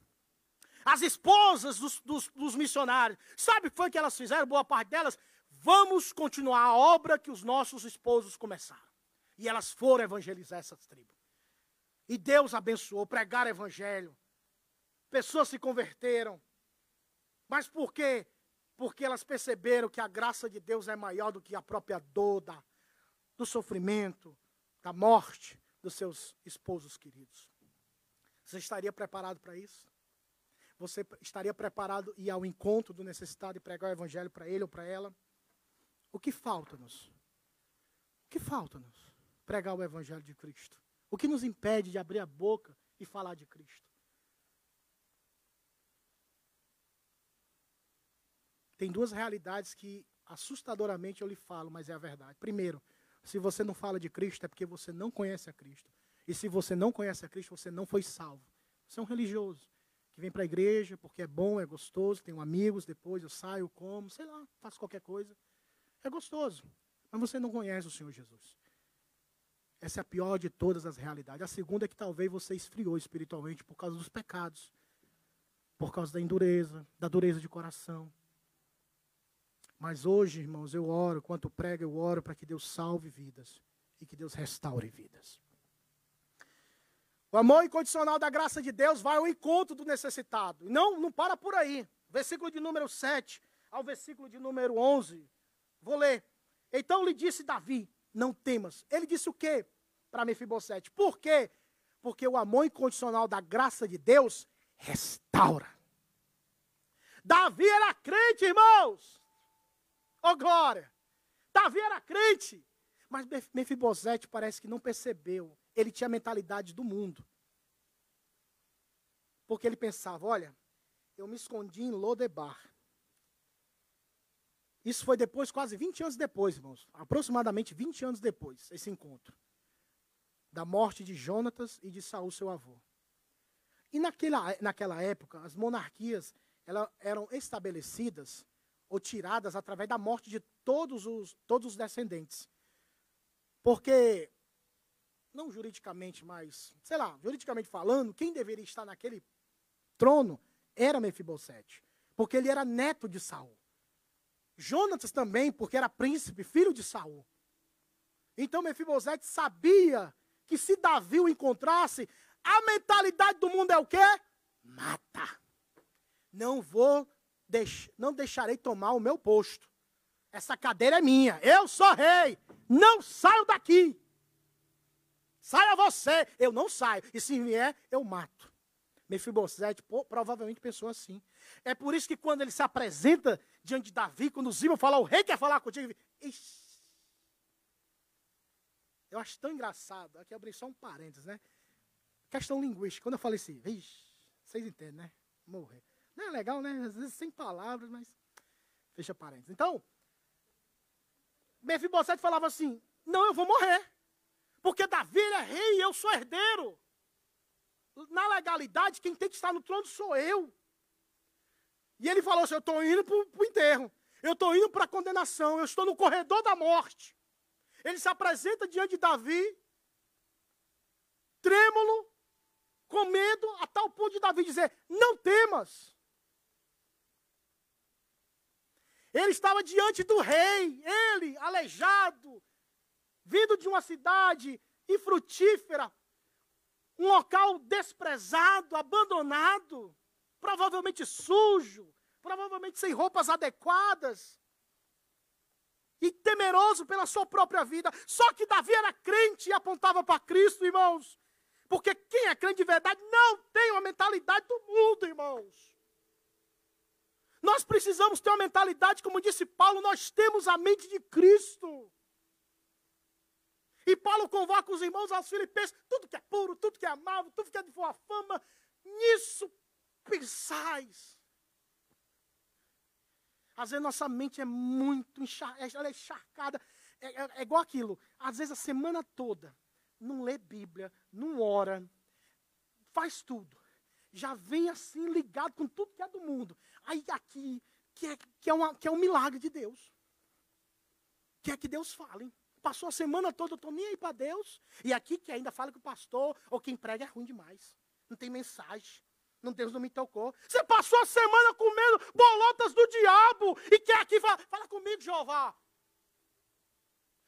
as esposas dos, dos, dos missionários, sabe foi que elas fizeram? Boa parte delas, vamos continuar a obra que os nossos esposos começaram. E elas foram evangelizar essas tribos. E Deus abençoou, pregar o evangelho. Pessoas se converteram. Mas por quê? Porque elas perceberam que a graça de Deus é maior do que a própria dor, da, do sofrimento, da morte dos seus esposos queridos. Você estaria preparado para isso? Você estaria preparado ir ao encontro do necessitado e pregar o evangelho para ele ou para ela? O que falta-nos? O que falta-nos? Pregar o evangelho de Cristo. O que nos impede de abrir a boca e falar de Cristo? Tem duas realidades que assustadoramente eu lhe falo, mas é a verdade. Primeiro, se você não fala de Cristo, é porque você não conhece a Cristo. E se você não conhece a Cristo, você não foi salvo. Você é um religioso que vem para a igreja porque é bom, é gostoso, tenho amigos, depois eu saio, como, sei lá, faço qualquer coisa. É gostoso. Mas você não conhece o Senhor Jesus. Essa é a pior de todas as realidades. A segunda é que talvez você esfriou espiritualmente por causa dos pecados, por causa da endureza, da dureza de coração. Mas hoje, irmãos, eu oro, quanto prego, eu oro para que Deus salve vidas e que Deus restaure vidas. O amor incondicional da graça de Deus vai ao encontro do necessitado. Não, não para por aí. Versículo de número 7 ao versículo de número 11. Vou ler. Então lhe disse Davi: Não temas. Ele disse o quê para Mefibosete? Por quê? Porque o amor incondicional da graça de Deus restaura. Davi era crente, irmãos. Oh, glória! Davi era crente. Mas Mefibosete parece que não percebeu. Ele tinha a mentalidade do mundo. Porque ele pensava, olha, eu me escondi em Lodebar. Isso foi depois, quase 20 anos depois, irmãos. Aproximadamente 20 anos depois, esse encontro. Da morte de Jonatas e de Saul, seu avô. E naquela, naquela época, as monarquias elas eram estabelecidas ou tiradas através da morte de todos os, todos os descendentes. Porque, não juridicamente, mas, sei lá, juridicamente falando, quem deveria estar naquele trono era Mefibosete. Porque ele era neto de Saul. Jonatas também, porque era príncipe, filho de Saul. Então Mefibosete sabia que se Davi o encontrasse, a mentalidade do mundo é o quê? Mata. Não vou deix, não deixarei tomar o meu posto. Essa cadeira é minha. Eu sou rei. Não saio daqui. Saia você. Eu não saio. E se vier, eu mato. Mefibosete provavelmente pensou assim. É por isso que quando ele se apresenta diante de Davi, quando Ziba fala, o rei quer falar contigo. Ixi. Eu acho tão engraçado. Aqui abri só um parênteses, né? Questão linguística. Quando eu falei assim, ixi, vocês entendem, né? Morrer. Não é legal, né? Às vezes sem palavras, mas. Fecha parênteses. Então, Mefibosete falava assim: Não, eu vou morrer. Porque Davi é rei e eu sou herdeiro. Na legalidade, quem tem que estar no trono sou eu. E ele falou assim: Eu estou indo para o enterro. Eu estou indo para a condenação. Eu estou no corredor da morte. Ele se apresenta diante de Davi, trêmulo, com medo, a tal ponto de Davi dizer: Não temas. Ele estava diante do rei, ele, aleijado, vindo de uma cidade infrutífera, um local desprezado, abandonado, provavelmente sujo, provavelmente sem roupas adequadas, e temeroso pela sua própria vida. Só que Davi era crente e apontava para Cristo, irmãos. Porque quem é crente de verdade não tem uma mentalidade do mundo, irmãos. Nós precisamos ter uma mentalidade, como disse Paulo, nós temos a mente de Cristo. E Paulo convoca os irmãos aos filipenses, tudo que é puro, tudo que é amável, tudo que é de boa fama, nisso pensais. Às vezes nossa mente é muito enxar ela é encharcada. É, é, é igual aquilo. Às vezes a semana toda não lê Bíblia, não ora, faz tudo. Já vem assim ligado com tudo que é do mundo. Aí aqui, que é, que é, uma, que é um milagre de Deus. Que é que Deus fale. Passou a semana toda, eu estou nem aí para Deus. E aqui que ainda fala que o pastor ou quem prega é ruim demais. Não tem mensagem. Não, Deus não me tocou. Você passou a semana comendo bolotas do diabo e quer aqui falar, fala comigo, Jeová.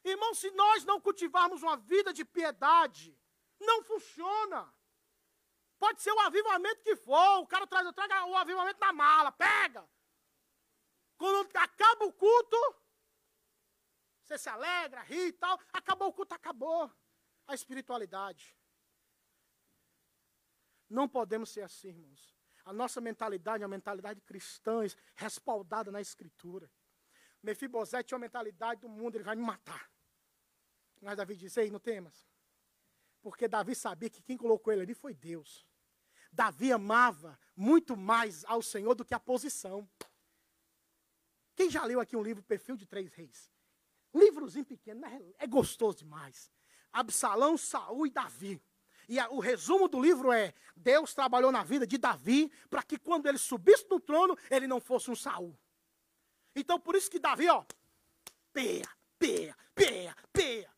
Irmão, se nós não cultivarmos uma vida de piedade, não funciona. Pode ser o avivamento que for, o cara traz, traga o avivamento na mala, pega. Quando acaba o culto, você se alegra, ri e tal, acabou o culto, acabou a espiritualidade. Não podemos ser assim, irmãos. A nossa mentalidade é uma mentalidade cristã, respaldada na Escritura. Mefibosete tinha uma mentalidade do mundo, ele vai me matar. Mas Davi disse, ei, não temas. Porque Davi sabia que quem colocou ele ali foi Deus. Davi amava muito mais ao Senhor do que a posição. Quem já leu aqui um livro, Perfil de Três Reis? Livrozinho pequeno, né? é gostoso demais. Absalão, Saul e Davi. E a, o resumo do livro é: Deus trabalhou na vida de Davi para que quando ele subisse no trono, ele não fosse um Saul. Então por isso que Davi, ó, peia, peia, peia, peia.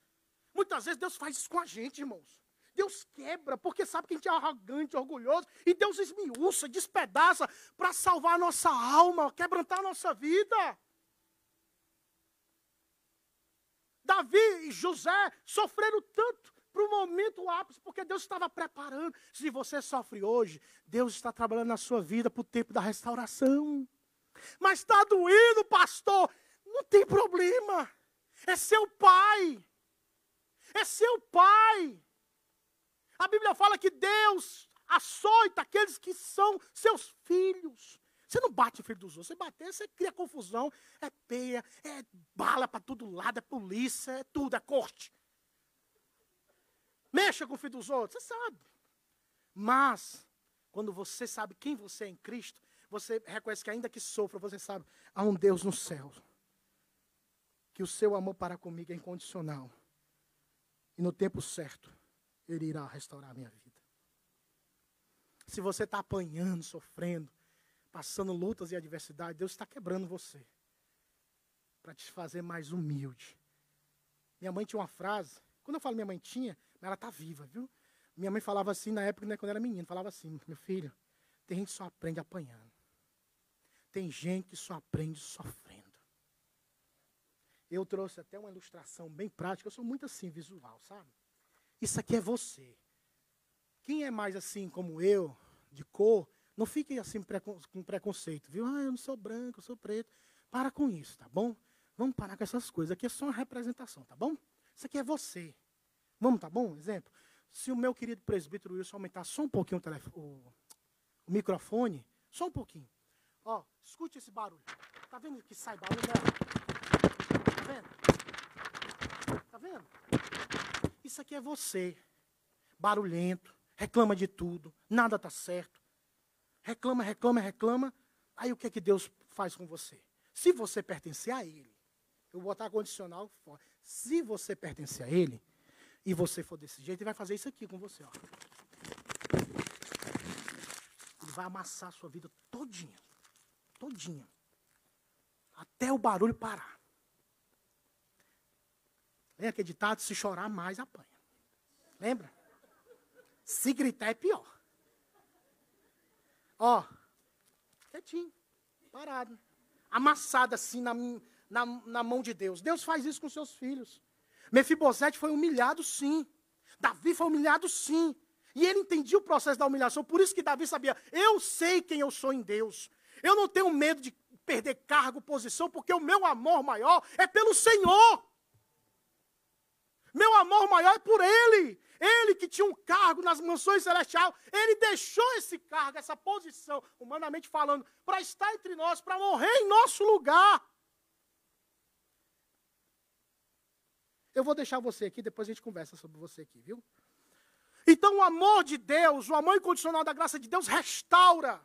Muitas vezes Deus faz isso com a gente, irmãos. Deus quebra, porque sabe que a gente é arrogante, orgulhoso, e Deus esmiuça, despedaça para salvar a nossa alma, quebrantar a nossa vida. Davi e José sofreram tanto para o momento ápice, porque Deus estava preparando. Se você sofre hoje, Deus está trabalhando na sua vida para o tempo da restauração. Mas está doendo, pastor. Não tem problema. É seu pai. É seu pai. A Bíblia fala que Deus açoita aqueles que são seus filhos. Você não bate o filho dos outros. Você bater, você cria confusão. É peia, é bala para todo lado, é polícia, é tudo, é corte. Mexa com o filho dos outros, você sabe. Mas, quando você sabe quem você é em Cristo, você reconhece que ainda que sofra, você sabe, há um Deus no céu. Que o seu amor para comigo é incondicional. E no tempo certo, Ele irá restaurar a minha vida. Se você está apanhando, sofrendo, passando lutas e adversidade, Deus está quebrando você. Para te fazer mais humilde. Minha mãe tinha uma frase. Quando eu falo minha mãe tinha, ela está viva, viu? Minha mãe falava assim na época, né, quando era menino, falava assim, meu filho, tem gente que só aprende apanhando. Tem gente que só aprende sofrendo. Eu trouxe até uma ilustração bem prática, eu sou muito assim, visual, sabe? Isso aqui é você. Quem é mais assim como eu, de cor, não fique assim com preconceito, viu? Ah, eu não sou branco, eu sou preto. Para com isso, tá bom? Vamos parar com essas coisas. Aqui é só uma representação, tá bom? Isso aqui é você. Vamos, tá bom? Exemplo. Se o meu querido presbítero Wilson aumentar só um pouquinho o, o, o microfone, só um pouquinho. Ó, escute esse barulho. Tá vendo que sai barulho dela? Tá vendo? Tá vendo? Isso aqui é você. Barulhento, reclama de tudo, nada tá certo. Reclama, reclama, reclama. Aí o que é que Deus faz com você? Se você pertencer a Ele, eu vou botar condicional fora. Se você pertencer a Ele, e você for desse jeito, ele vai fazer isso aqui com você. Ó. Ele vai amassar a sua vida todinha. todinha. Até o barulho parar. Lembra aquele ditado? Se chorar mais, apanha. Lembra? Se gritar é pior. Ó, quietinho, parado. Amassado assim na, na, na mão de Deus. Deus faz isso com seus filhos. Mefibosete foi humilhado, sim. Davi foi humilhado, sim. E ele entendia o processo da humilhação, por isso que Davi sabia: eu sei quem eu sou em Deus. Eu não tenho medo de perder cargo, posição, porque o meu amor maior é pelo Senhor. Meu amor maior é por Ele. Ele que tinha um cargo nas mansões celestiais, ele deixou esse cargo, essa posição, humanamente falando, para estar entre nós, para morrer em nosso lugar. Eu vou deixar você aqui, depois a gente conversa sobre você aqui, viu? Então o amor de Deus, o amor incondicional da graça de Deus restaura.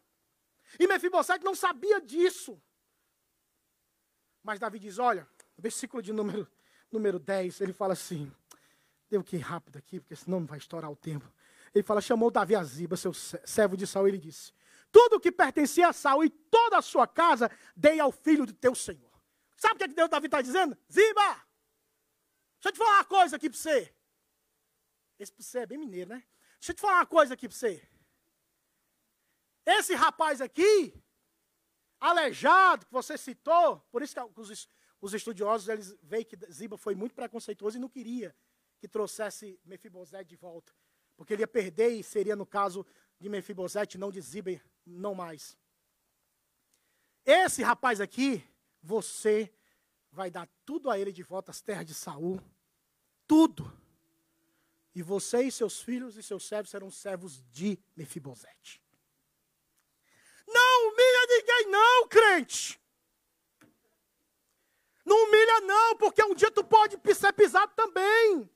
E Mefibosete não sabia disso. Mas Davi diz, olha, versículo de número, número 10, ele fala assim, deu que rápido aqui, porque senão não vai estourar o tempo. Ele fala, chamou Davi a Ziba, seu servo de Saul, e ele disse, tudo que pertencia a Saul e toda a sua casa, dei ao filho do teu Senhor. Sabe o que, é que Deus Davi está dizendo? Ziba, deixa eu te falar uma coisa aqui para você. Esse para você é bem mineiro, né? Deixa eu te falar uma coisa aqui para você. Esse rapaz aqui, aleijado, que você citou, por isso que os, os estudiosos eles veem que Ziba foi muito preconceituoso e não queria que trouxesse Mefibosete de volta. Porque ele ia perder e seria no caso de Mefibosete, não de Ziba, não mais. Esse rapaz aqui, você vai dar tudo a ele de volta, as terras de Saul. Tudo. E você e seus filhos e seus servos serão servos de Mefibosete. Não humilha ninguém, não, crente. Não humilha, não, porque um dia tu pode ser pisado também.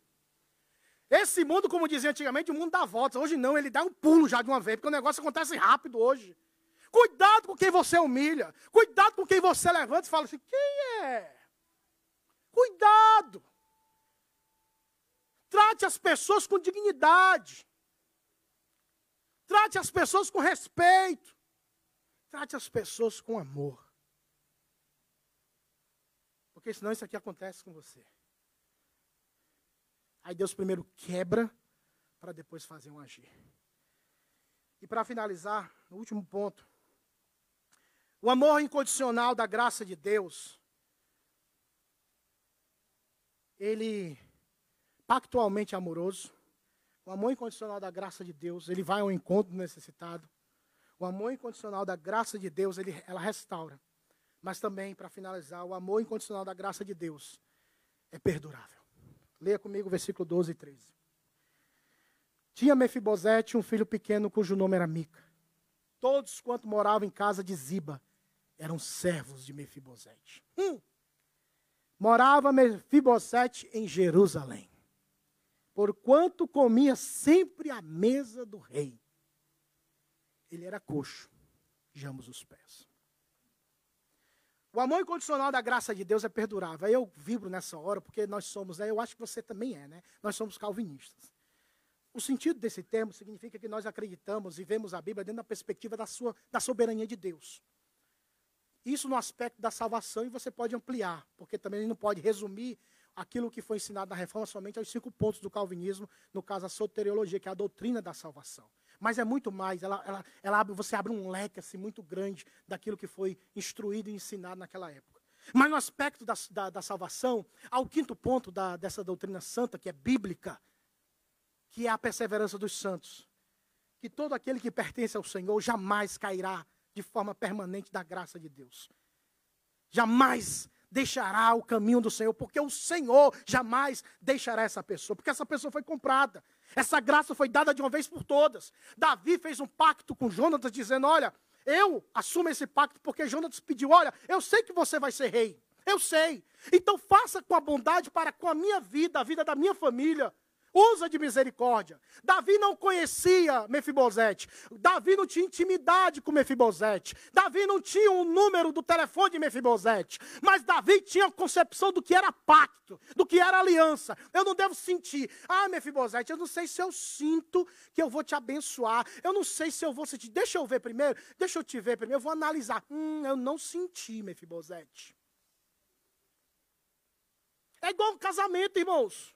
Esse mundo, como dizia antigamente, o mundo dá voltas. Hoje não, ele dá um pulo já de uma vez, porque o negócio acontece rápido hoje. Cuidado com quem você humilha. Cuidado com quem você levanta e fala assim: quem é? Cuidado. Trate as pessoas com dignidade. Trate as pessoas com respeito. Trate as pessoas com amor. Porque senão isso aqui acontece com você. Aí Deus primeiro quebra para depois fazer um agir. E para finalizar, o último ponto. O amor incondicional da graça de Deus, ele pactualmente amoroso. O amor incondicional da graça de Deus, ele vai ao encontro do necessitado. O amor incondicional da graça de Deus, ele, ela restaura. Mas também, para finalizar, o amor incondicional da graça de Deus é perdurável. Leia comigo o versículo 12 e 13. Tinha Mefibosete um filho pequeno cujo nome era Mica. Todos quanto moravam em casa de Ziba eram servos de Mefibosete. Hum. Morava Mefibosete em Jerusalém porquanto comia sempre à mesa do rei. Ele era coxo, de ambos os pés. O amor incondicional da graça de Deus é perdurável. Eu vibro nessa hora, porque nós somos, né, eu acho que você também é, né? Nós somos calvinistas. O sentido desse termo significa que nós acreditamos e vemos a Bíblia dentro da perspectiva da, sua, da soberania de Deus. Isso no aspecto da salvação, e você pode ampliar, porque também ele não pode resumir aquilo que foi ensinado na reforma somente aos cinco pontos do calvinismo, no caso a soteriologia, que é a doutrina da salvação. Mas é muito mais, ela, ela, ela abre, você abre um leque assim, muito grande daquilo que foi instruído e ensinado naquela época. Mas no aspecto da, da, da salvação, ao quinto ponto da, dessa doutrina santa, que é bíblica, que é a perseverança dos santos. Que todo aquele que pertence ao Senhor jamais cairá de forma permanente da graça de Deus. Jamais deixará o caminho do Senhor, porque o Senhor jamais deixará essa pessoa, porque essa pessoa foi comprada. Essa graça foi dada de uma vez por todas. Davi fez um pacto com Jonatas, dizendo: Olha, eu assumo esse pacto, porque Jonatas pediu: Olha, eu sei que você vai ser rei. Eu sei. Então faça com a bondade para com a minha vida, a vida da minha família. Usa de misericórdia. Davi não conhecia Mefibosete. Davi não tinha intimidade com Mefibosete. Davi não tinha o um número do telefone de Mefibosete. Mas Davi tinha a concepção do que era pacto, do que era aliança. Eu não devo sentir. Ah, Mefibosete, eu não sei se eu sinto que eu vou te abençoar. Eu não sei se eu vou sentir. Deixa eu ver primeiro. Deixa eu te ver primeiro. Eu vou analisar. Hum, eu não senti, Mefibosete. É igual um casamento, irmãos.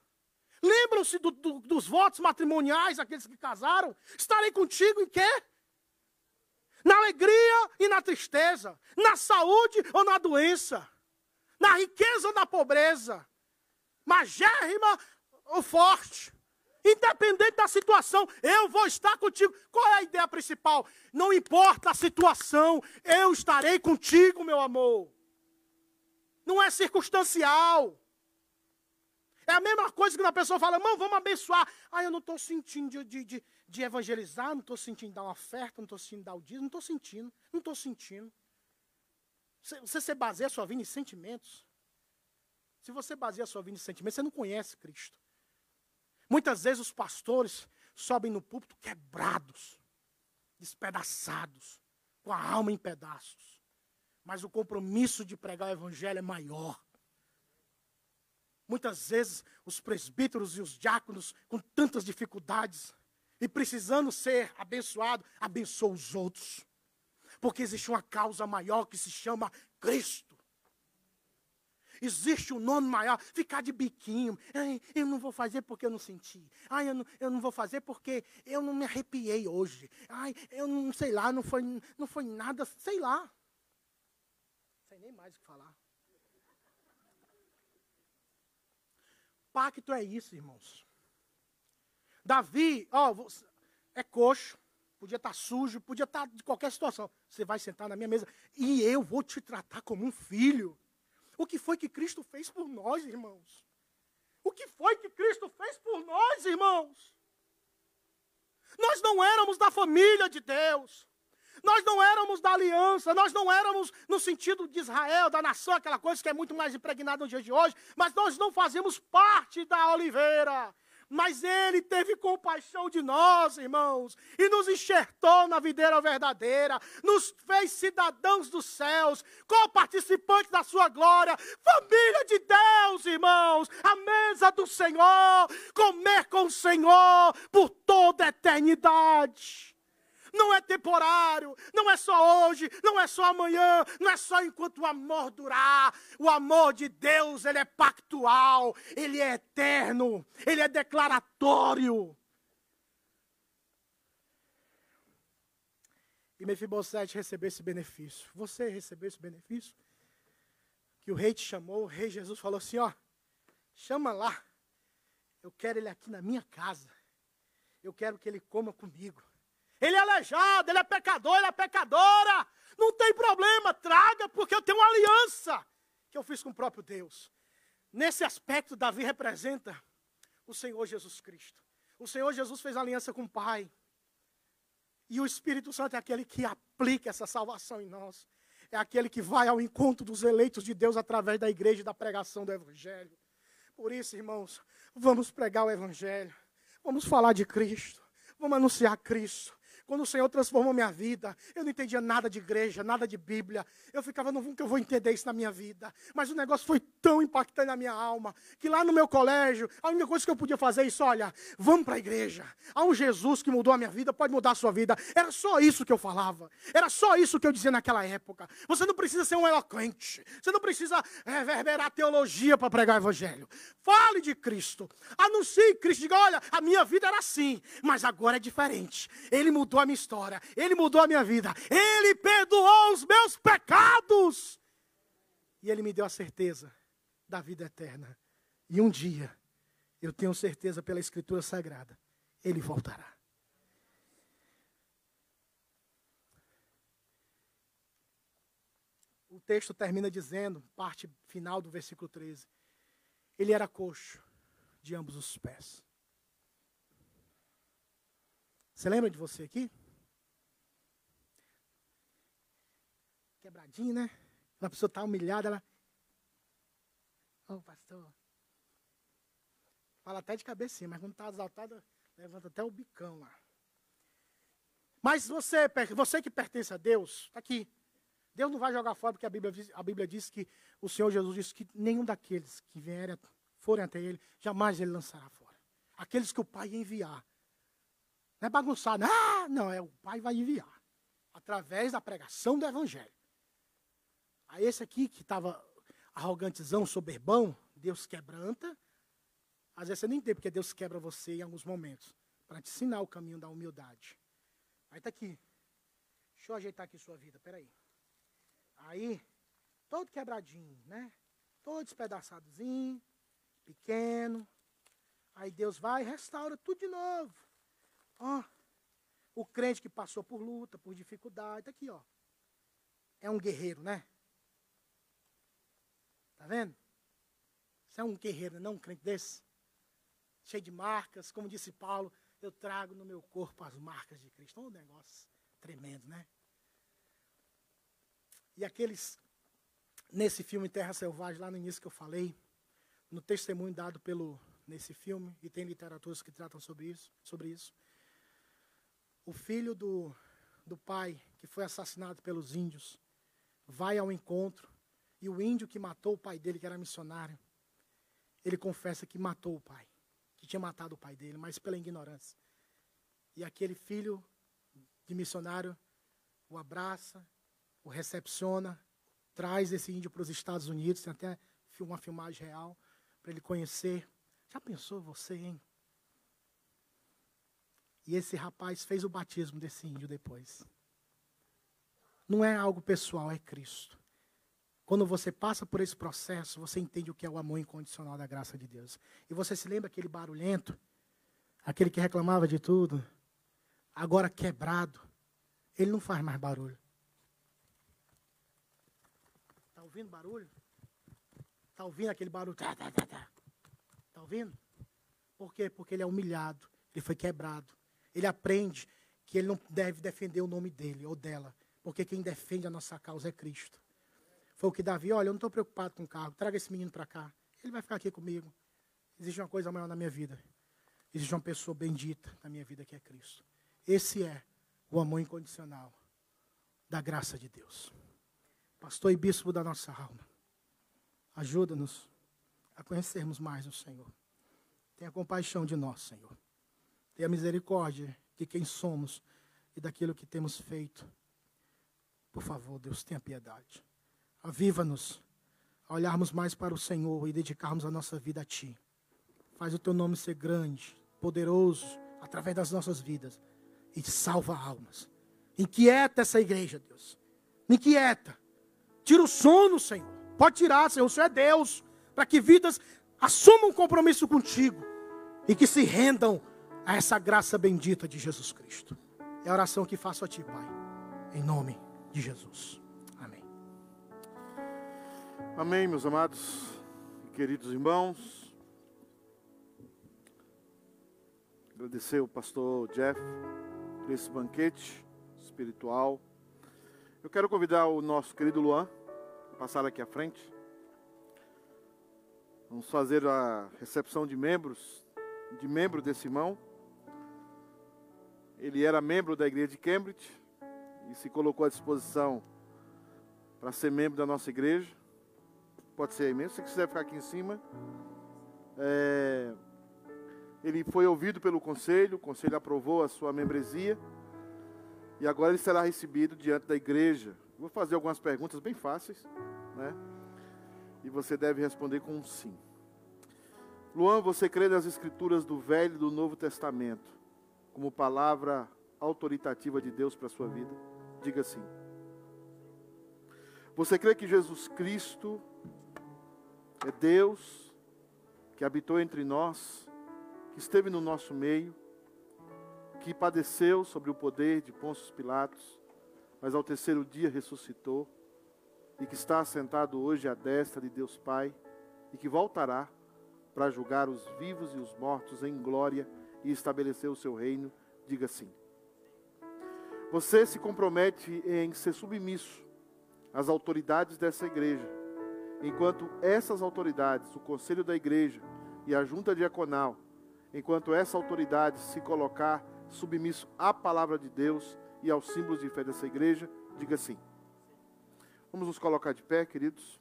Lembram-se do, do, dos votos matrimoniais, aqueles que casaram? Estarei contigo em quê? Na alegria e na tristeza, na saúde ou na doença, na riqueza ou na pobreza, magérrima ou forte, independente da situação, eu vou estar contigo. Qual é a ideia principal? Não importa a situação, eu estarei contigo, meu amor. Não é circunstancial. É a mesma coisa que uma pessoa fala, irmão, vamos abençoar. Ah, eu não estou sentindo de, de, de, evangelizar, não estou sentindo dar uma oferta, não estou sentindo dar o dízimo, não estou sentindo, não estou sentindo. Você, você se baseia a sua vida em sentimentos. Se você baseia a sua vida em sentimentos, você não conhece Cristo. Muitas vezes os pastores sobem no púlpito quebrados, despedaçados, com a alma em pedaços. Mas o compromisso de pregar o evangelho é maior. Muitas vezes os presbíteros e os diáconos, com tantas dificuldades e precisando ser abençoado, abençoam os outros. Porque existe uma causa maior que se chama Cristo. Existe um nome maior, ficar de biquinho. Ai, eu não vou fazer porque eu não senti. Ai, eu não, eu não vou fazer porque eu não me arrepiei hoje. Ai, eu não sei lá, não foi, não foi nada, sei lá. Não sei nem mais o que falar. Pacto é isso, irmãos. Davi, ó, é coxo, podia estar tá sujo, podia estar tá de qualquer situação. Você vai sentar na minha mesa e eu vou te tratar como um filho. O que foi que Cristo fez por nós, irmãos? O que foi que Cristo fez por nós, irmãos? Nós não éramos da família de Deus. Nós não éramos da aliança, nós não éramos no sentido de Israel, da nação, aquela coisa que é muito mais impregnada no dia de hoje, mas nós não fazemos parte da oliveira. Mas ele teve compaixão de nós, irmãos, e nos enxertou na videira verdadeira, nos fez cidadãos dos céus, co-participantes da sua glória, família de Deus, irmãos, a mesa do Senhor, comer com o Senhor por toda a eternidade não é temporário, não é só hoje, não é só amanhã, não é só enquanto o amor durar. O amor de Deus, ele é pactual, ele é eterno, ele é declaratório. E Mefibosete recebeu esse benefício. Você recebeu esse benefício? Que o rei te chamou, o rei Jesus falou assim: ó, chama lá. Eu quero ele aqui na minha casa. Eu quero que ele coma comigo. Ele é aleijado, ele é pecador, ele é pecadora. Não tem problema, traga, porque eu tenho uma aliança que eu fiz com o próprio Deus. Nesse aspecto, Davi representa o Senhor Jesus Cristo. O Senhor Jesus fez aliança com o Pai. E o Espírito Santo é aquele que aplica essa salvação em nós. É aquele que vai ao encontro dos eleitos de Deus através da igreja e da pregação do Evangelho. Por isso, irmãos, vamos pregar o Evangelho. Vamos falar de Cristo. Vamos anunciar Cristo. Quando o Senhor transformou minha vida, eu não entendia nada de igreja, nada de Bíblia. Eu ficava, não que eu vou entender isso na minha vida. Mas o negócio foi tão impactante na minha alma, que lá no meu colégio, a única coisa que eu podia fazer é isso, olha, vamos para a igreja. Há um Jesus que mudou a minha vida, pode mudar a sua vida. Era só isso que eu falava. Era só isso que eu dizia naquela época. Você não precisa ser um eloquente. Você não precisa reverberar teologia para pregar o evangelho. Fale de Cristo. Anuncie Cristo. Diga, olha, a minha vida era assim, mas agora é diferente. Ele mudou mudou a minha história, Ele mudou a minha vida, Ele perdoou os meus pecados. E Ele me deu a certeza da vida eterna. E um dia, eu tenho certeza pela Escritura Sagrada, Ele voltará. O texto termina dizendo, parte final do versículo 13: Ele era coxo de ambos os pés. Você lembra de você aqui? Quebradinho, né? A pessoa está humilhada, ela. Ô, oh, pastor. Fala até de cabecinha, mas quando está exaltada, levanta até o bicão lá. Mas você, você que pertence a Deus, está aqui. Deus não vai jogar fora, porque a Bíblia, diz- a Bíblia diz que o Senhor Jesus disse que nenhum daqueles que vierem, forem até Ele, jamais Ele lançará fora. Aqueles que o Pai enviar. Não é bagunçado. Ah, não, é o Pai vai enviar. Através da pregação do Evangelho. Aí esse aqui que estava arrogantezão, soberbão, Deus quebranta. Às vezes você nem entende porque Deus quebra você em alguns momentos. Para te ensinar o caminho da humildade. Aí tá aqui. Deixa eu ajeitar aqui sua vida, peraí. Aí, todo quebradinho, né? Todo despedaçadozinho, pequeno. Aí Deus vai e restaura tudo de novo. Ó, o crente que passou por luta, por dificuldade, tá aqui, ó. É um guerreiro, né? Tá vendo? Você é um guerreiro, não um crente desse? Cheio de marcas, como disse Paulo, eu trago no meu corpo as marcas de Cristo. Um negócio tremendo, né? E aqueles, nesse filme Terra Selvagem, lá no início que eu falei, no testemunho dado pelo, nesse filme, e tem literaturas que tratam sobre isso, sobre isso. O filho do, do pai, que foi assassinado pelos índios, vai ao encontro, e o índio que matou o pai dele, que era missionário, ele confessa que matou o pai, que tinha matado o pai dele, mas pela ignorância. E aquele filho de missionário o abraça, o recepciona, traz esse índio para os Estados Unidos, tem até uma filmagem real para ele conhecer. Já pensou você, hein? E esse rapaz fez o batismo desse índio depois. Não é algo pessoal, é Cristo. Quando você passa por esse processo, você entende o que é o amor incondicional da graça de Deus. E você se lembra aquele barulhento, aquele que reclamava de tudo, agora quebrado, ele não faz mais barulho. Está ouvindo barulho? Está ouvindo aquele barulho? Tá, tá, tá, tá. Tá ouvindo? Por quê? Porque ele é humilhado, ele foi quebrado. Ele aprende que ele não deve defender o nome dele ou dela, porque quem defende a nossa causa é Cristo. Foi o que Davi, olha, eu não estou preocupado com o carro, traga esse menino para cá. Ele vai ficar aqui comigo. Existe uma coisa maior na minha vida. Existe uma pessoa bendita na minha vida que é Cristo. Esse é o amor incondicional da graça de Deus. Pastor e bispo da nossa alma, ajuda-nos a conhecermos mais o Senhor. Tenha compaixão de nós, Senhor. Tenha misericórdia de quem somos e daquilo que temos feito. Por favor, Deus, tenha piedade. Aviva-nos a olharmos mais para o Senhor e dedicarmos a nossa vida a Ti. Faz o Teu nome ser grande, poderoso, através das nossas vidas. E salva almas. Inquieta essa igreja, Deus. Inquieta. Tira o sono, Senhor. Pode tirar, Senhor. O Senhor é Deus. Para que vidas assumam um compromisso contigo. E que se rendam a essa graça bendita de Jesus Cristo. É a oração que faço a Ti, Pai. Em nome de Jesus. Amém. Amém, meus amados e queridos irmãos. Agradecer o pastor Jeff por esse banquete espiritual. Eu quero convidar o nosso querido Luan a passar aqui à frente. Vamos fazer a recepção de membros, de membro desse irmão. Ele era membro da igreja de Cambridge e se colocou à disposição para ser membro da nossa igreja. Pode ser aí mesmo, se quiser ficar aqui em cima. É, ele foi ouvido pelo conselho, o conselho aprovou a sua membresia. E agora ele será recebido diante da igreja. Vou fazer algumas perguntas bem fáceis, né? E você deve responder com um sim. Luan, você crê nas escrituras do Velho e do Novo Testamento como palavra autoritativa de Deus para a sua vida? Diga sim. Você crê que Jesus Cristo é Deus que habitou entre nós, que esteve no nosso meio, que padeceu sobre o poder de Pôncio Pilatos, mas ao terceiro dia ressuscitou e que está assentado hoje à destra de Deus Pai e que voltará para julgar os vivos e os mortos em glória e estabelecer o seu reino, diga sim. Você se compromete em ser submisso às autoridades dessa igreja, enquanto essas autoridades, o conselho da igreja, e a junta diaconal, enquanto essa autoridade se colocar submisso à palavra de Deus e aos símbolos de fé dessa igreja, diga sim. Vamos nos colocar de pé, queridos.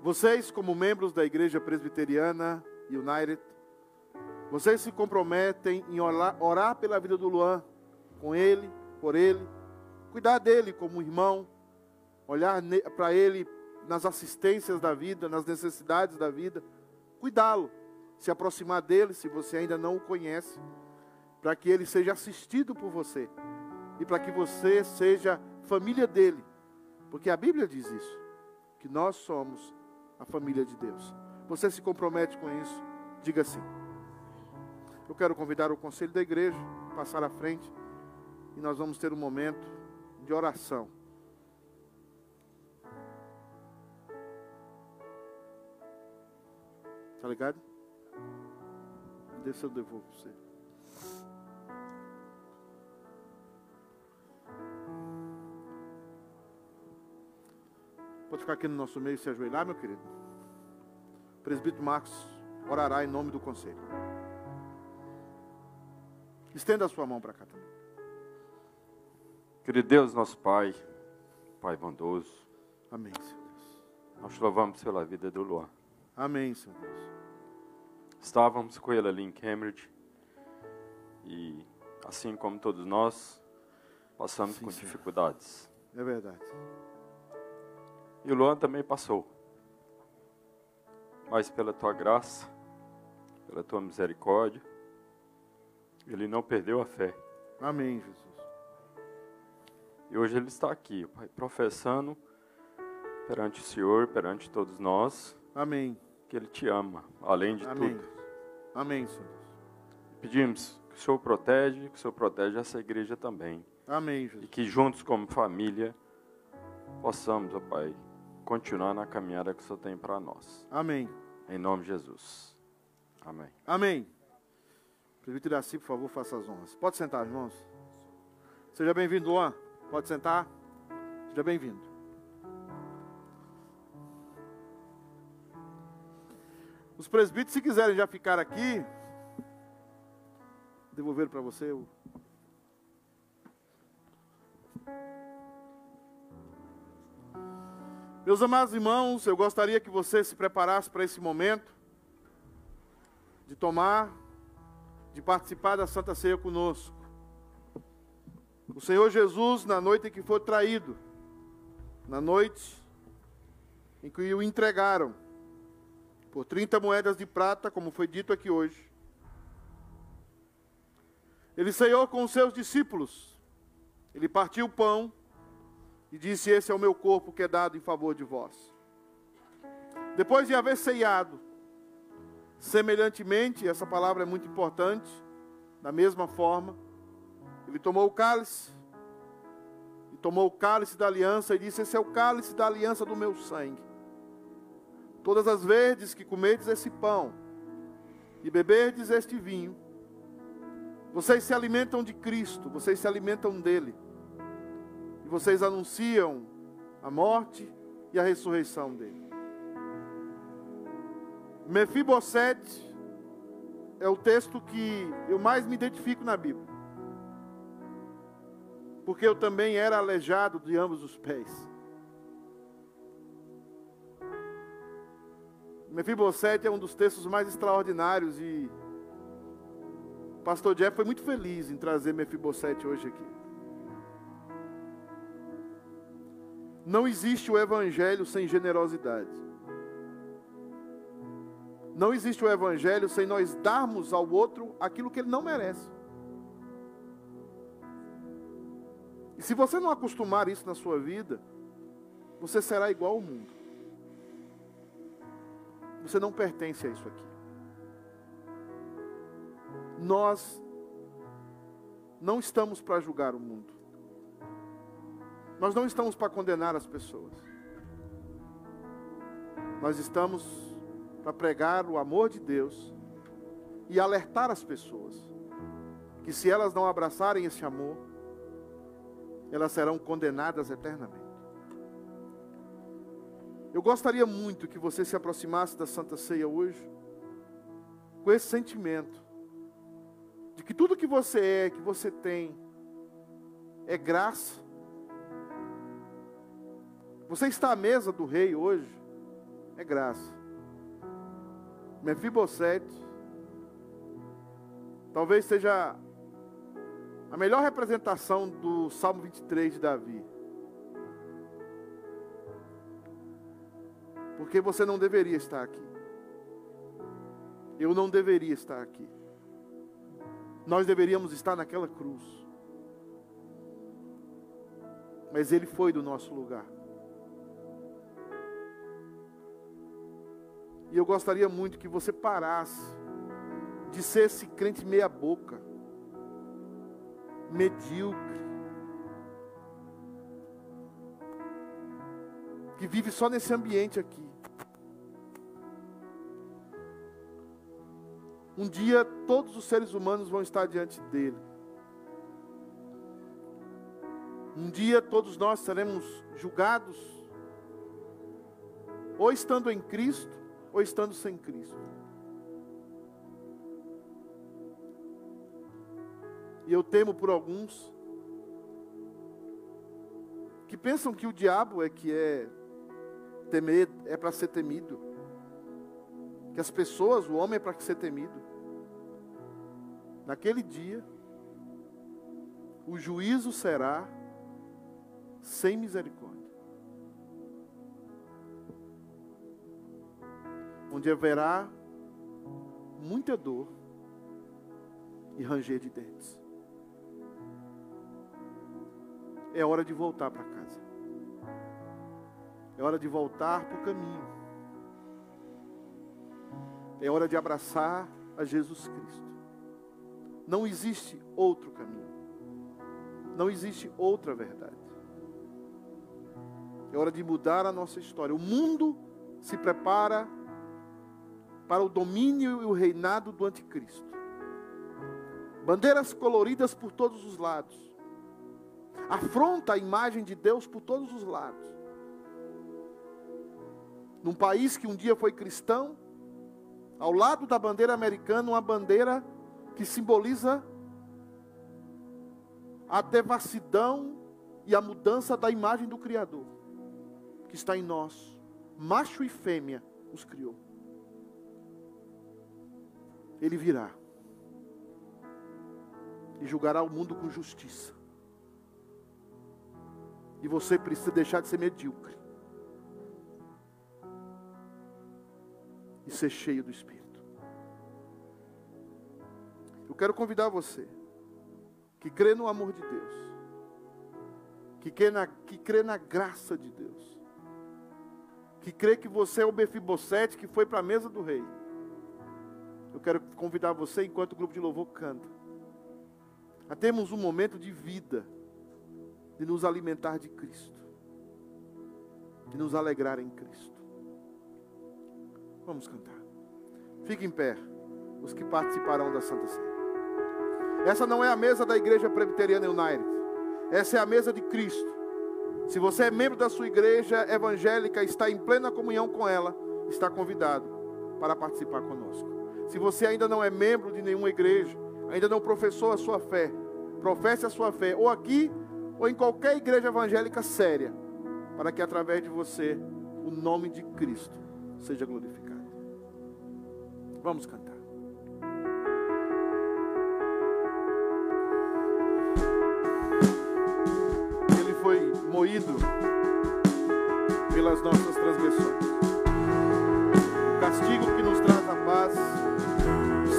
Vocês, como membros da Igreja Presbiteriana United, vocês se comprometem em orar, orar pela vida do Luan, com ele, por ele, cuidar dele como irmão, olhar para ele nas assistências da vida, nas necessidades da vida, cuidá-lo, se aproximar dele, se você ainda não o conhece, para que ele seja assistido por você e para que você seja família dele, porque a Bíblia diz isso, que nós somos a família de Deus. Você se compromete com isso? Diga sim. Eu quero convidar o conselho da igreja a passar à frente e nós vamos ter um momento de oração. Tá ligado? Deixa eu devolvo você. Pode ficar aqui no nosso meio e se ajoelhar, meu querido. Presbítero Marcos orará em nome do conselho. Estenda a sua mão para cá também. Querido Deus, nosso Pai, Pai bondoso, Amém, Senhor Deus. nós te louvamos pela vida do Luan. Amém, Senhor Deus. Estávamos com ele ali em Cambridge e, assim como todos nós, passamos Sim, com Senhor. dificuldades. É verdade. E o Luan também passou. Mas pela tua graça, pela tua misericórdia, ele não perdeu a fé. Amém, Jesus. E hoje ele está aqui, Pai, professando perante o Senhor, perante todos nós, Amém. que ele te ama, além de Amém. tudo. Amém, Senhor. Pedimos que o Senhor protege, que o Senhor protege essa igreja também. Amém, E Jesus. que juntos, como família, possamos, ó Pai, continuar na caminhada que o Senhor tem para nós. Amém. Em nome de Jesus. Amém. Amém. Presbítero Iraci, por favor, faça as honras. Pode sentar, irmãos. Seja bem-vindo, Luan. Pode sentar. Seja bem-vindo. Os presbíteros, se quiserem já ficar aqui, devolver para você o. Meus amados irmãos, eu gostaria que você se preparasse para esse momento de tomar, de participar da Santa Ceia conosco. O Senhor Jesus, na noite em que foi traído, na noite em que o entregaram, por 30 moedas de prata, como foi dito aqui hoje, ele ceiou com os seus discípulos, ele partiu o pão e disse: Esse é o meu corpo que é dado em favor de vós. Depois de haver ceiado, Semelhantemente, essa palavra é muito importante, da mesma forma, ele tomou o cálice, e tomou o cálice da aliança e disse: Esse é o cálice da aliança do meu sangue. Todas as vezes que comerdes esse pão e beberdes este vinho, vocês se alimentam de Cristo, vocês se alimentam dele, e vocês anunciam a morte e a ressurreição dele. Mefibosete é o texto que eu mais me identifico na Bíblia. Porque eu também era aleijado de ambos os pés. Mefibosete é um dos textos mais extraordinários e o pastor Jeff foi muito feliz em trazer Mefibosete hoje aqui. Não existe o evangelho sem generosidade. Não existe o evangelho sem nós darmos ao outro aquilo que ele não merece. E se você não acostumar isso na sua vida, você será igual ao mundo. Você não pertence a isso aqui. Nós não estamos para julgar o mundo. Nós não estamos para condenar as pessoas. Nós estamos para pregar o amor de Deus e alertar as pessoas que se elas não abraçarem esse amor, elas serão condenadas eternamente. Eu gostaria muito que você se aproximasse da Santa Ceia hoje com esse sentimento de que tudo que você é, que você tem, é graça. Você está à mesa do rei hoje, é graça. Mefibosete, talvez seja a melhor representação do Salmo 23 de Davi. Porque você não deveria estar aqui. Eu não deveria estar aqui. Nós deveríamos estar naquela cruz. Mas Ele foi do nosso lugar. E eu gostaria muito que você parasse de ser esse crente meia-boca, medíocre, que vive só nesse ambiente aqui. Um dia todos os seres humanos vão estar diante dele. Um dia todos nós seremos julgados, ou estando em Cristo, ou estando sem Cristo. E eu temo por alguns que pensam que o diabo é que é temer, é para ser temido. Que as pessoas, o homem é para ser temido. Naquele dia, o juízo será sem misericórdia. Onde haverá muita dor e ranger de dentes. É hora de voltar para casa. É hora de voltar para o caminho. É hora de abraçar a Jesus Cristo. Não existe outro caminho. Não existe outra verdade. É hora de mudar a nossa história. O mundo se prepara para o domínio e o reinado do anticristo. Bandeiras coloridas por todos os lados. Afronta a imagem de Deus por todos os lados. Num país que um dia foi cristão, ao lado da bandeira americana, uma bandeira que simboliza a devassidão e a mudança da imagem do Criador, que está em nós. Macho e fêmea os criou. Ele virá e julgará o mundo com justiça. E você precisa deixar de ser medíocre e ser cheio do Espírito. Eu quero convidar você que crê no amor de Deus, que crê na, que crê na graça de Deus, que crê que você é o Befibosete que foi para a mesa do rei. Eu quero convidar você, enquanto o grupo de louvor canta, a termos um momento de vida, de nos alimentar de Cristo, de nos alegrar em Cristo. Vamos cantar. Fique em pé, os que participarão da Santa Ceia. Essa não é a mesa da Igreja Presbiteriana United. Essa é a mesa de Cristo. Se você é membro da sua igreja evangélica, está em plena comunhão com ela, está convidado para participar conosco. Se você ainda não é membro de nenhuma igreja, ainda não professou a sua fé, professe a sua fé, ou aqui, ou em qualquer igreja evangélica séria, para que através de você o nome de Cristo seja glorificado. Vamos cantar. Ele foi moído pelas nossas transgressões. O castigo que nos traz a paz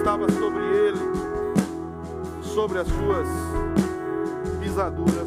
estava sobre ele, sobre as suas pisaduras,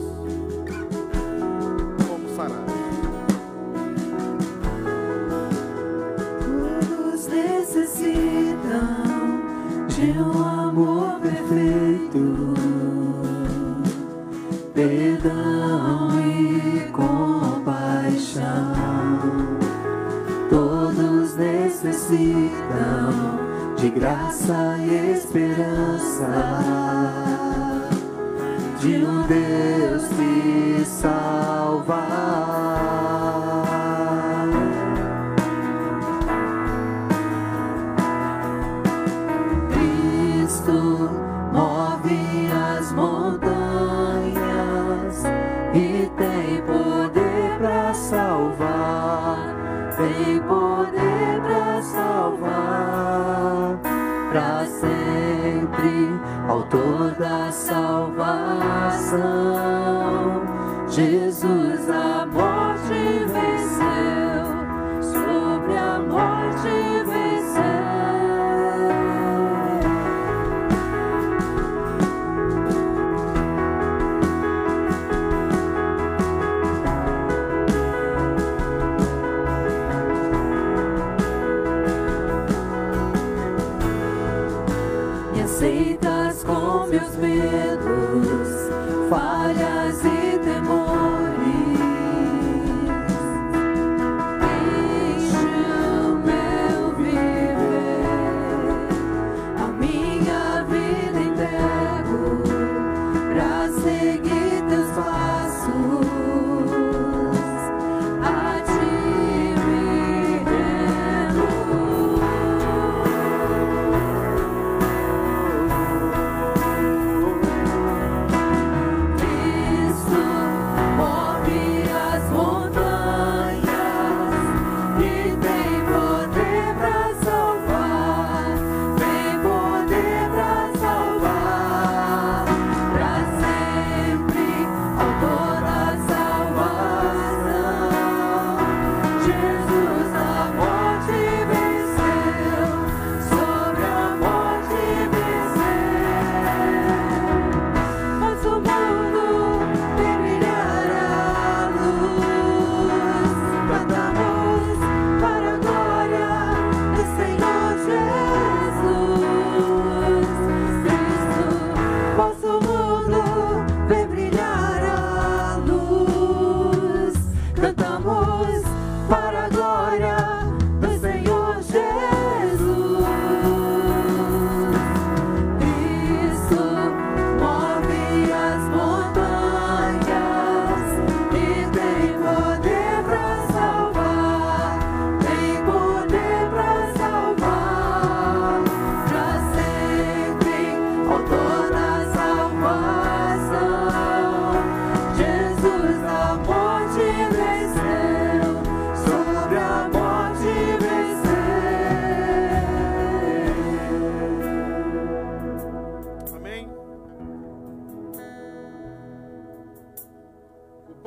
de graça e esperança, de um Deus que salva. Salvação.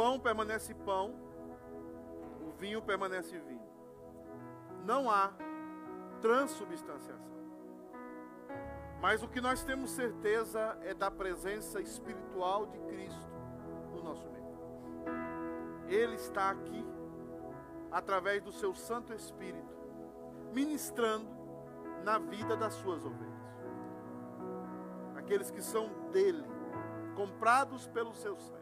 Pão permanece pão, o vinho permanece vinho. Não há transubstanciação. Mas o que nós temos certeza é da presença espiritual de Cristo no nosso meio. Ele está aqui através do seu Santo Espírito, ministrando na vida das suas ovelhas aqueles que são dele, comprados pelo seu sangue.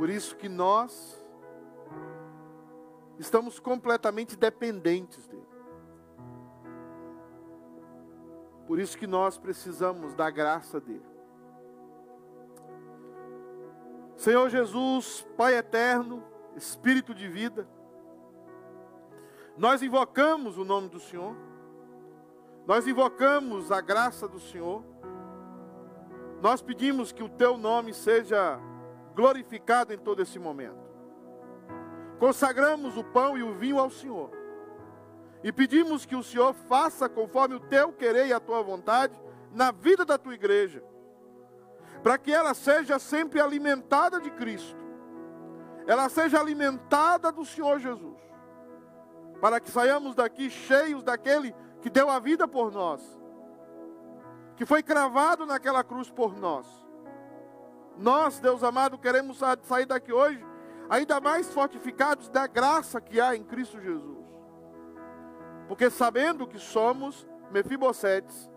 Por isso que nós estamos completamente dependentes dele. Por isso que nós precisamos da graça dele. Senhor Jesus, Pai eterno, Espírito de vida, nós invocamos o nome do Senhor. Nós invocamos a graça do Senhor. Nós pedimos que o teu nome seja glorificado em todo esse momento. Consagramos o pão e o vinho ao Senhor. E pedimos que o Senhor faça conforme o teu querer e a tua vontade na vida da tua igreja. Para que ela seja sempre alimentada de Cristo. Ela seja alimentada do Senhor Jesus. Para que saiamos daqui cheios daquele que deu a vida por nós, que foi cravado naquela cruz por nós. Nós, Deus amado, queremos sa- sair daqui hoje ainda mais fortificados da graça que há em Cristo Jesus. Porque sabendo que somos Mefibosetes,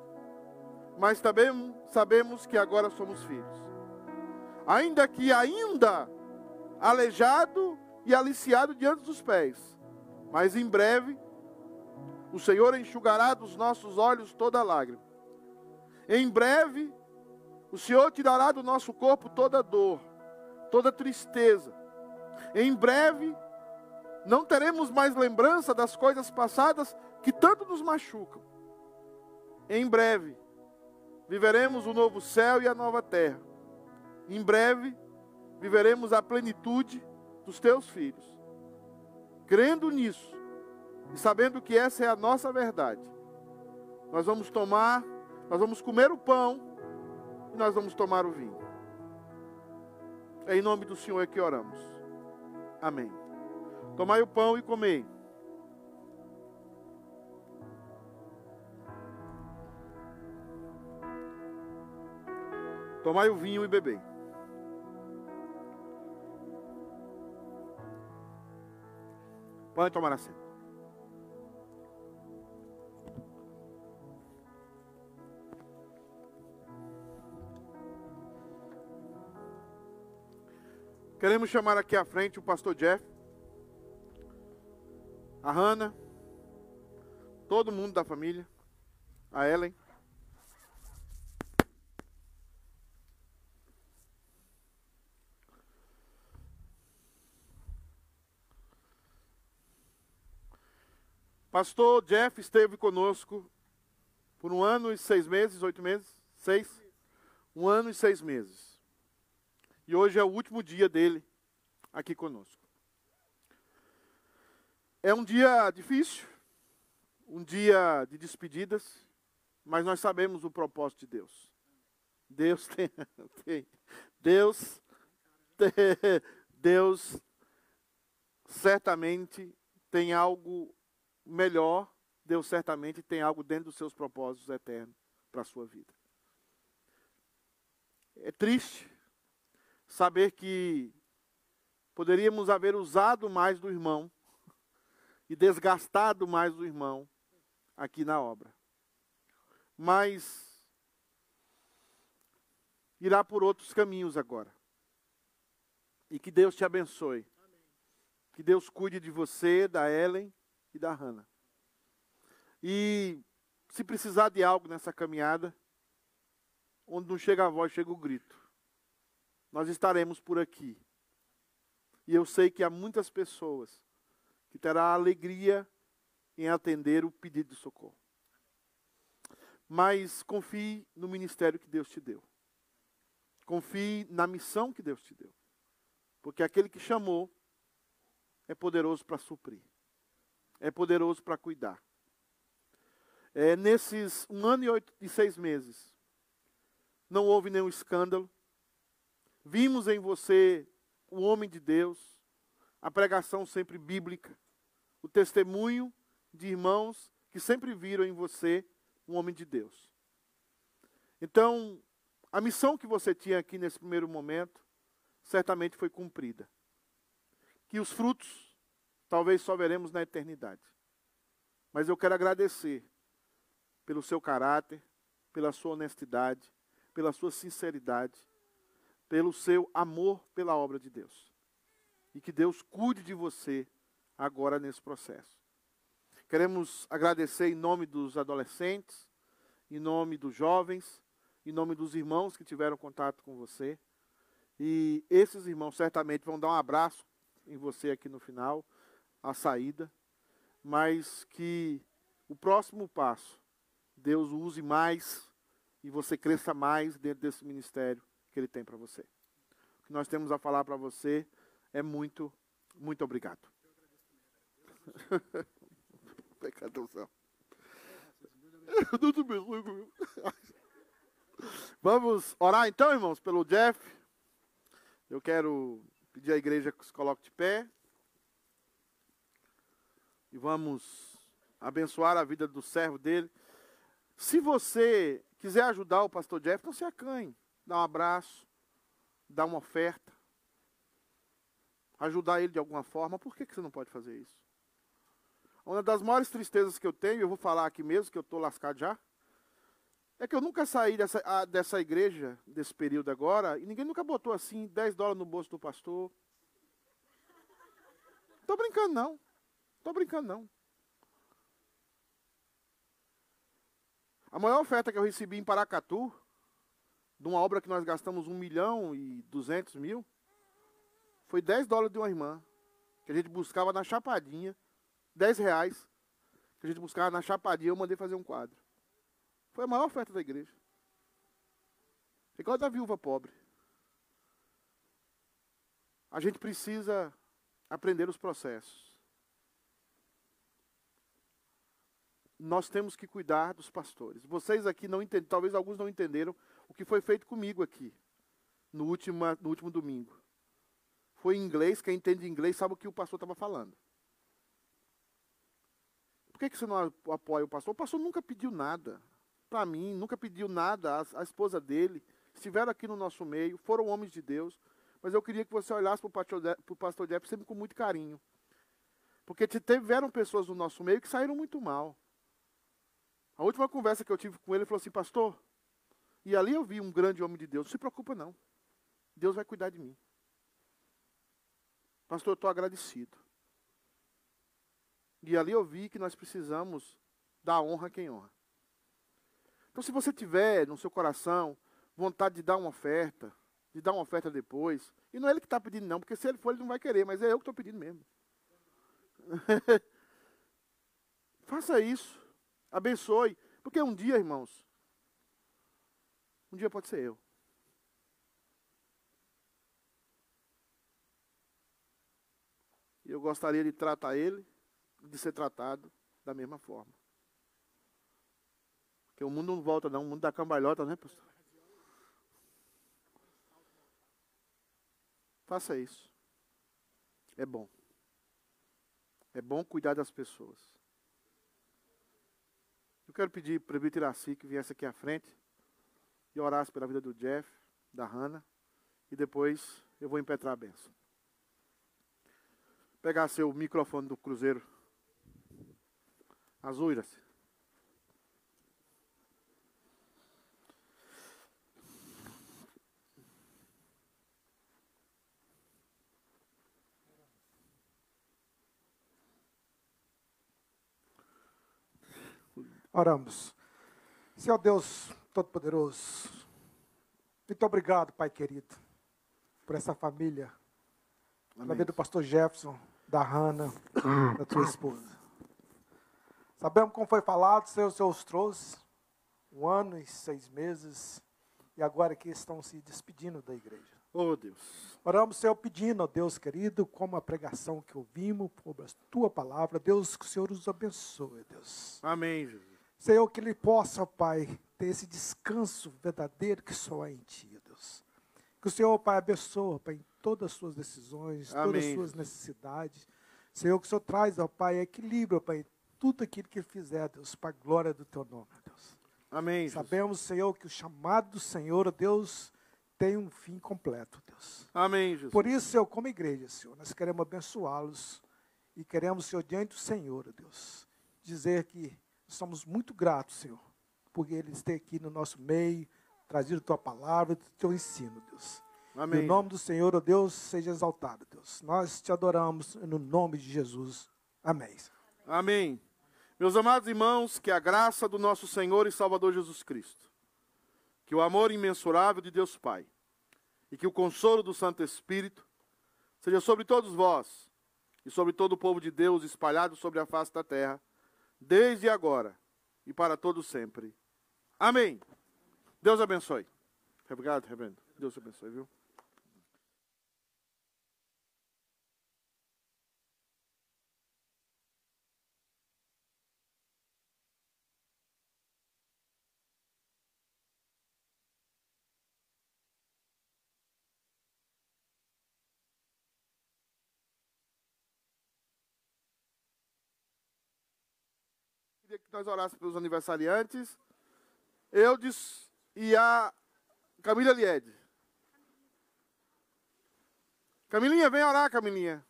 mas também sabemos que agora somos filhos. Ainda que ainda aleijado e aliciado diante dos pés, mas em breve o Senhor enxugará dos nossos olhos toda lágrima. Em breve, o Senhor tirará do nosso corpo toda dor, toda tristeza. Em breve, não teremos mais lembrança das coisas passadas que tanto nos machucam. Em breve, viveremos o novo céu e a nova terra. Em breve, viveremos a plenitude dos teus filhos. Crendo nisso, E sabendo que essa é a nossa verdade, nós vamos tomar, nós vamos comer o pão e nós vamos tomar o vinho. É em nome do Senhor que oramos. Amém. Tomai o pão e comei. Tomai o vinho e bebei. Podem tomar assento. Queremos chamar aqui à frente o pastor Jeff, a Hannah, todo mundo da família, a Ellen. Pastor Jeff esteve conosco por um ano e seis meses, oito meses, seis, um ano e seis meses. E hoje é o último dia dele aqui conosco. É um dia difícil, um dia de despedidas, mas nós sabemos o propósito de Deus. Deus tem, tem Deus, Deus certamente tem algo melhor, Deus certamente tem algo dentro dos seus propósitos eternos para a sua vida. É triste saber que poderíamos haver usado mais do irmão e desgastado mais do irmão aqui na obra. Mas irá por outros caminhos agora. E que Deus te abençoe. Que Deus cuide de você, da Ellen e da Hannah. E se precisar de algo nessa caminhada, onde não chega a voz, chega o grito. Nós estaremos por aqui. E eu sei que há muitas pessoas que terá alegria em atender o pedido de socorro. Mas confie no ministério que Deus te deu. Confie na missão que Deus te deu. Porque aquele que chamou é poderoso para suprir é poderoso para cuidar. É, nesses um ano e, oito, e seis meses, não houve nenhum escândalo. Vimos em você o homem de Deus, a pregação sempre bíblica, o testemunho de irmãos que sempre viram em você um homem de Deus. Então, a missão que você tinha aqui nesse primeiro momento, certamente foi cumprida. Que os frutos talvez só veremos na eternidade. Mas eu quero agradecer pelo seu caráter, pela sua honestidade, pela sua sinceridade, pelo seu amor pela obra de Deus. E que Deus cuide de você agora nesse processo. Queremos agradecer em nome dos adolescentes, em nome dos jovens, em nome dos irmãos que tiveram contato com você. E esses irmãos certamente vão dar um abraço em você aqui no final a saída, mas que o próximo passo, Deus use mais e você cresça mais dentro desse ministério que Ele tem para você. O que nós temos a falar para você é muito, muito obrigado. Vamos orar então, irmãos, pelo Jeff. Eu quero pedir à igreja que se coloque de pé e vamos abençoar a vida do servo dele. Se você quiser ajudar o pastor Jeff, não se acanhe. Dá um abraço, dá uma oferta, ajudar ele de alguma forma. Por que, que você não pode fazer isso? Uma das maiores tristezas que eu tenho, eu vou falar aqui mesmo, que eu estou lascado já, é que eu nunca saí dessa, dessa igreja, desse período agora, e ninguém nunca botou assim 10 dólares no bolso do pastor. Estou brincando, não. Estou brincando, não. A maior oferta que eu recebi em Paracatu, de uma obra que nós gastamos um milhão e duzentos mil, foi 10 dólares de uma irmã, que a gente buscava na Chapadinha, 10 reais, que a gente buscava na Chapadinha, eu mandei fazer um quadro. Foi a maior oferta da igreja. Igual da viúva pobre. A gente precisa aprender os processos. Nós temos que cuidar dos pastores. Vocês aqui não entendem, talvez alguns não entenderam o que foi feito comigo aqui, no último, no último domingo. Foi em inglês, quem entende inglês sabe o que o pastor estava falando. Por que, que você não apoia o pastor? O pastor nunca pediu nada para mim, nunca pediu nada à, à esposa dele. Estiveram aqui no nosso meio, foram homens de Deus. Mas eu queria que você olhasse para o pastor Jeff sempre com muito carinho. Porque tiveram pessoas no nosso meio que saíram muito mal. A última conversa que eu tive com ele, ele falou assim, pastor, e ali eu vi um grande homem de Deus, não se preocupa não. Deus vai cuidar de mim. Pastor, eu estou agradecido. E ali eu vi que nós precisamos dar honra a quem honra. Então, se você tiver no seu coração vontade de dar uma oferta, de dar uma oferta depois, e não é ele que está pedindo, não, porque se ele for, ele não vai querer, mas é eu que estou pedindo mesmo. Faça isso. Abençoe. Porque um dia, irmãos, um dia pode ser eu. E eu gostaria de tratar ele, de ser tratado da mesma forma. Porque o mundo não volta, não. O mundo da cambalhota, né, pastor? Faça isso. É bom. É bom cuidar das pessoas. Eu quero pedir para o presbítero que viesse aqui à frente e orasse pela vida do Jeff, da Hannah, e depois eu vou impetrar a benção. Pegar seu microfone do Cruzeiro. Azul, Iraci. Oramos. Senhor Deus Todo-Poderoso, muito obrigado, Pai querido, por essa família. Na vida do pastor Jefferson, da Hanna, da tua esposa. Sabemos como foi falado, Senhor, o Senhor os trouxe um ano e seis meses, e agora que estão se despedindo da igreja. Oh, Deus. Oramos, Senhor, pedindo, ó Deus querido, como a pregação que ouvimos, por a tua palavra, Deus, que o Senhor os abençoe, Deus. Amém, Jesus. Senhor, que ele possa, Pai, ter esse descanso verdadeiro que só há em Ti, Deus. Que o Senhor, Pai, abençoe, Pai, em todas as suas decisões, Amém. todas as suas necessidades. Senhor, que o Senhor traz, ó Pai, equilíbrio, Pai, em tudo aquilo que ele fizer, Deus, para a glória do Teu nome, Deus. Amém, Jesus. Sabemos, Senhor, que o chamado do Senhor, Deus, tem um fim completo, Deus. Amém, Jesus. Por isso, Senhor, como igreja, Senhor, nós queremos abençoá-los e queremos, Senhor, diante do Senhor, Deus, dizer que somos muito gratos, Senhor, por eles ter aqui no nosso meio, trazido tua palavra, teu ensino, Deus. Amém. E o nome do Senhor, ó Deus, seja exaltado, Deus. Nós te adoramos no nome de Jesus. Amém. Amém. Meus amados irmãos, que a graça do nosso Senhor e Salvador Jesus Cristo, que o amor imensurável de Deus Pai e que o consolo do Santo Espírito seja sobre todos vós e sobre todo o povo de Deus espalhado sobre a face da terra, desde agora e para todo sempre. Amém. Deus abençoe. Obrigado, reverendo. Deus abençoe, viu? Queria que nós orássemos pelos aniversariantes. Eudes e a Camila Liede. Camilinha, vem orar, Camilinha.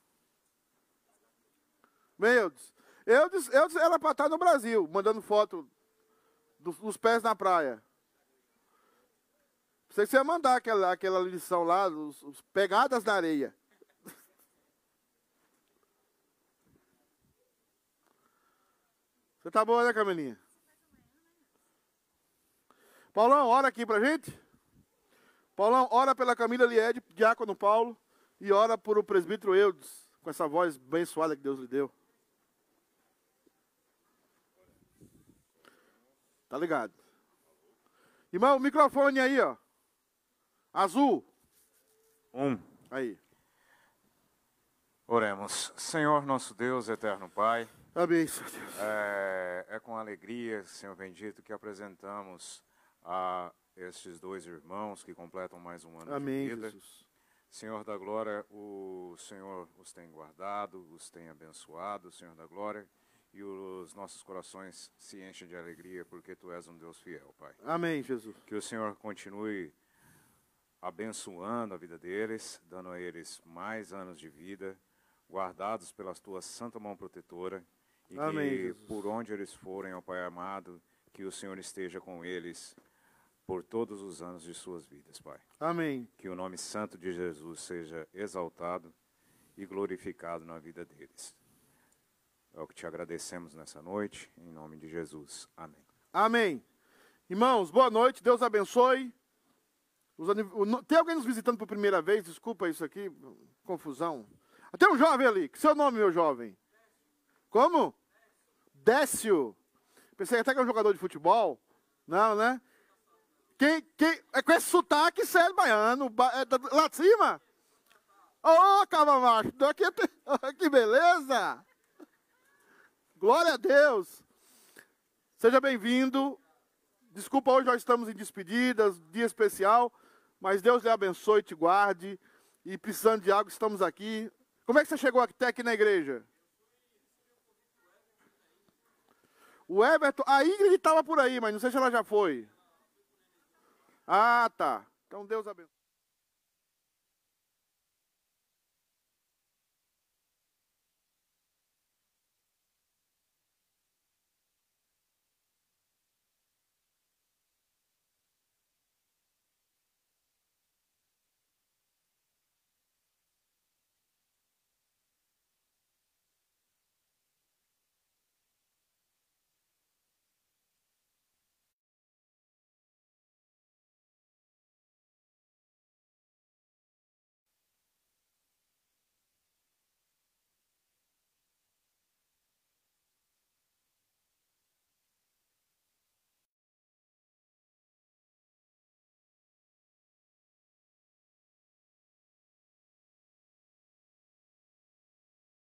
Vem, Eudes. Eudes, Eudes era para estar no Brasil, mandando foto dos, dos pés na praia. Pensei que você ia mandar aquela, aquela lição lá, os, os pegadas na areia. Você tá boa, né, Camilinha? Paulão, ora aqui pra gente. Paulão, ora pela Camila Liede, diácono Paulo, e ora por o presbítero Eudes, com essa voz abençoada que Deus lhe deu. Tá ligado? Irmão, o microfone aí, ó. Azul. Um. Aí. Oremos. Senhor nosso Deus, eterno Pai, Amém, Senhor Deus. É, é com alegria, Senhor bendito, que apresentamos a estes dois irmãos que completam mais um ano Amém, de vida. Jesus. Senhor da glória, o Senhor os tem guardado, os tem abençoado, Senhor da glória, e os nossos corações se enchem de alegria porque tu és um Deus fiel, Pai. Amém, Jesus. Que o Senhor continue abençoando a vida deles, dando a eles mais anos de vida, guardados pela tua santa mão protetora, e Amém, que Jesus. por onde eles forem, ó Pai amado, que o Senhor esteja com eles por todos os anos de suas vidas, Pai. Amém. Que o nome santo de Jesus seja exaltado e glorificado na vida deles. É o que te agradecemos nessa noite, em nome de Jesus. Amém. Amém. Irmãos, boa noite, Deus abençoe. Tem alguém nos visitando por primeira vez? Desculpa isso aqui, confusão. Tem um jovem ali. Que seu nome, meu jovem? Como? Décio. Pensei até que é um jogador de futebol. Não, né? Quem, quem, é com esse sotaque sério baiano, ba- é da- lá de cima? Ô, cava macho, daqui tem- que beleza! Glória a Deus! Seja bem-vindo. Desculpa, hoje nós estamos em despedidas, dia especial, mas Deus lhe abençoe te guarde. E precisando de algo, estamos aqui. Como é que você chegou até aqui na igreja? O Everton, a Ingrid estava por aí, mas não sei se ela já foi. Ah, tá. Então Deus abençoe.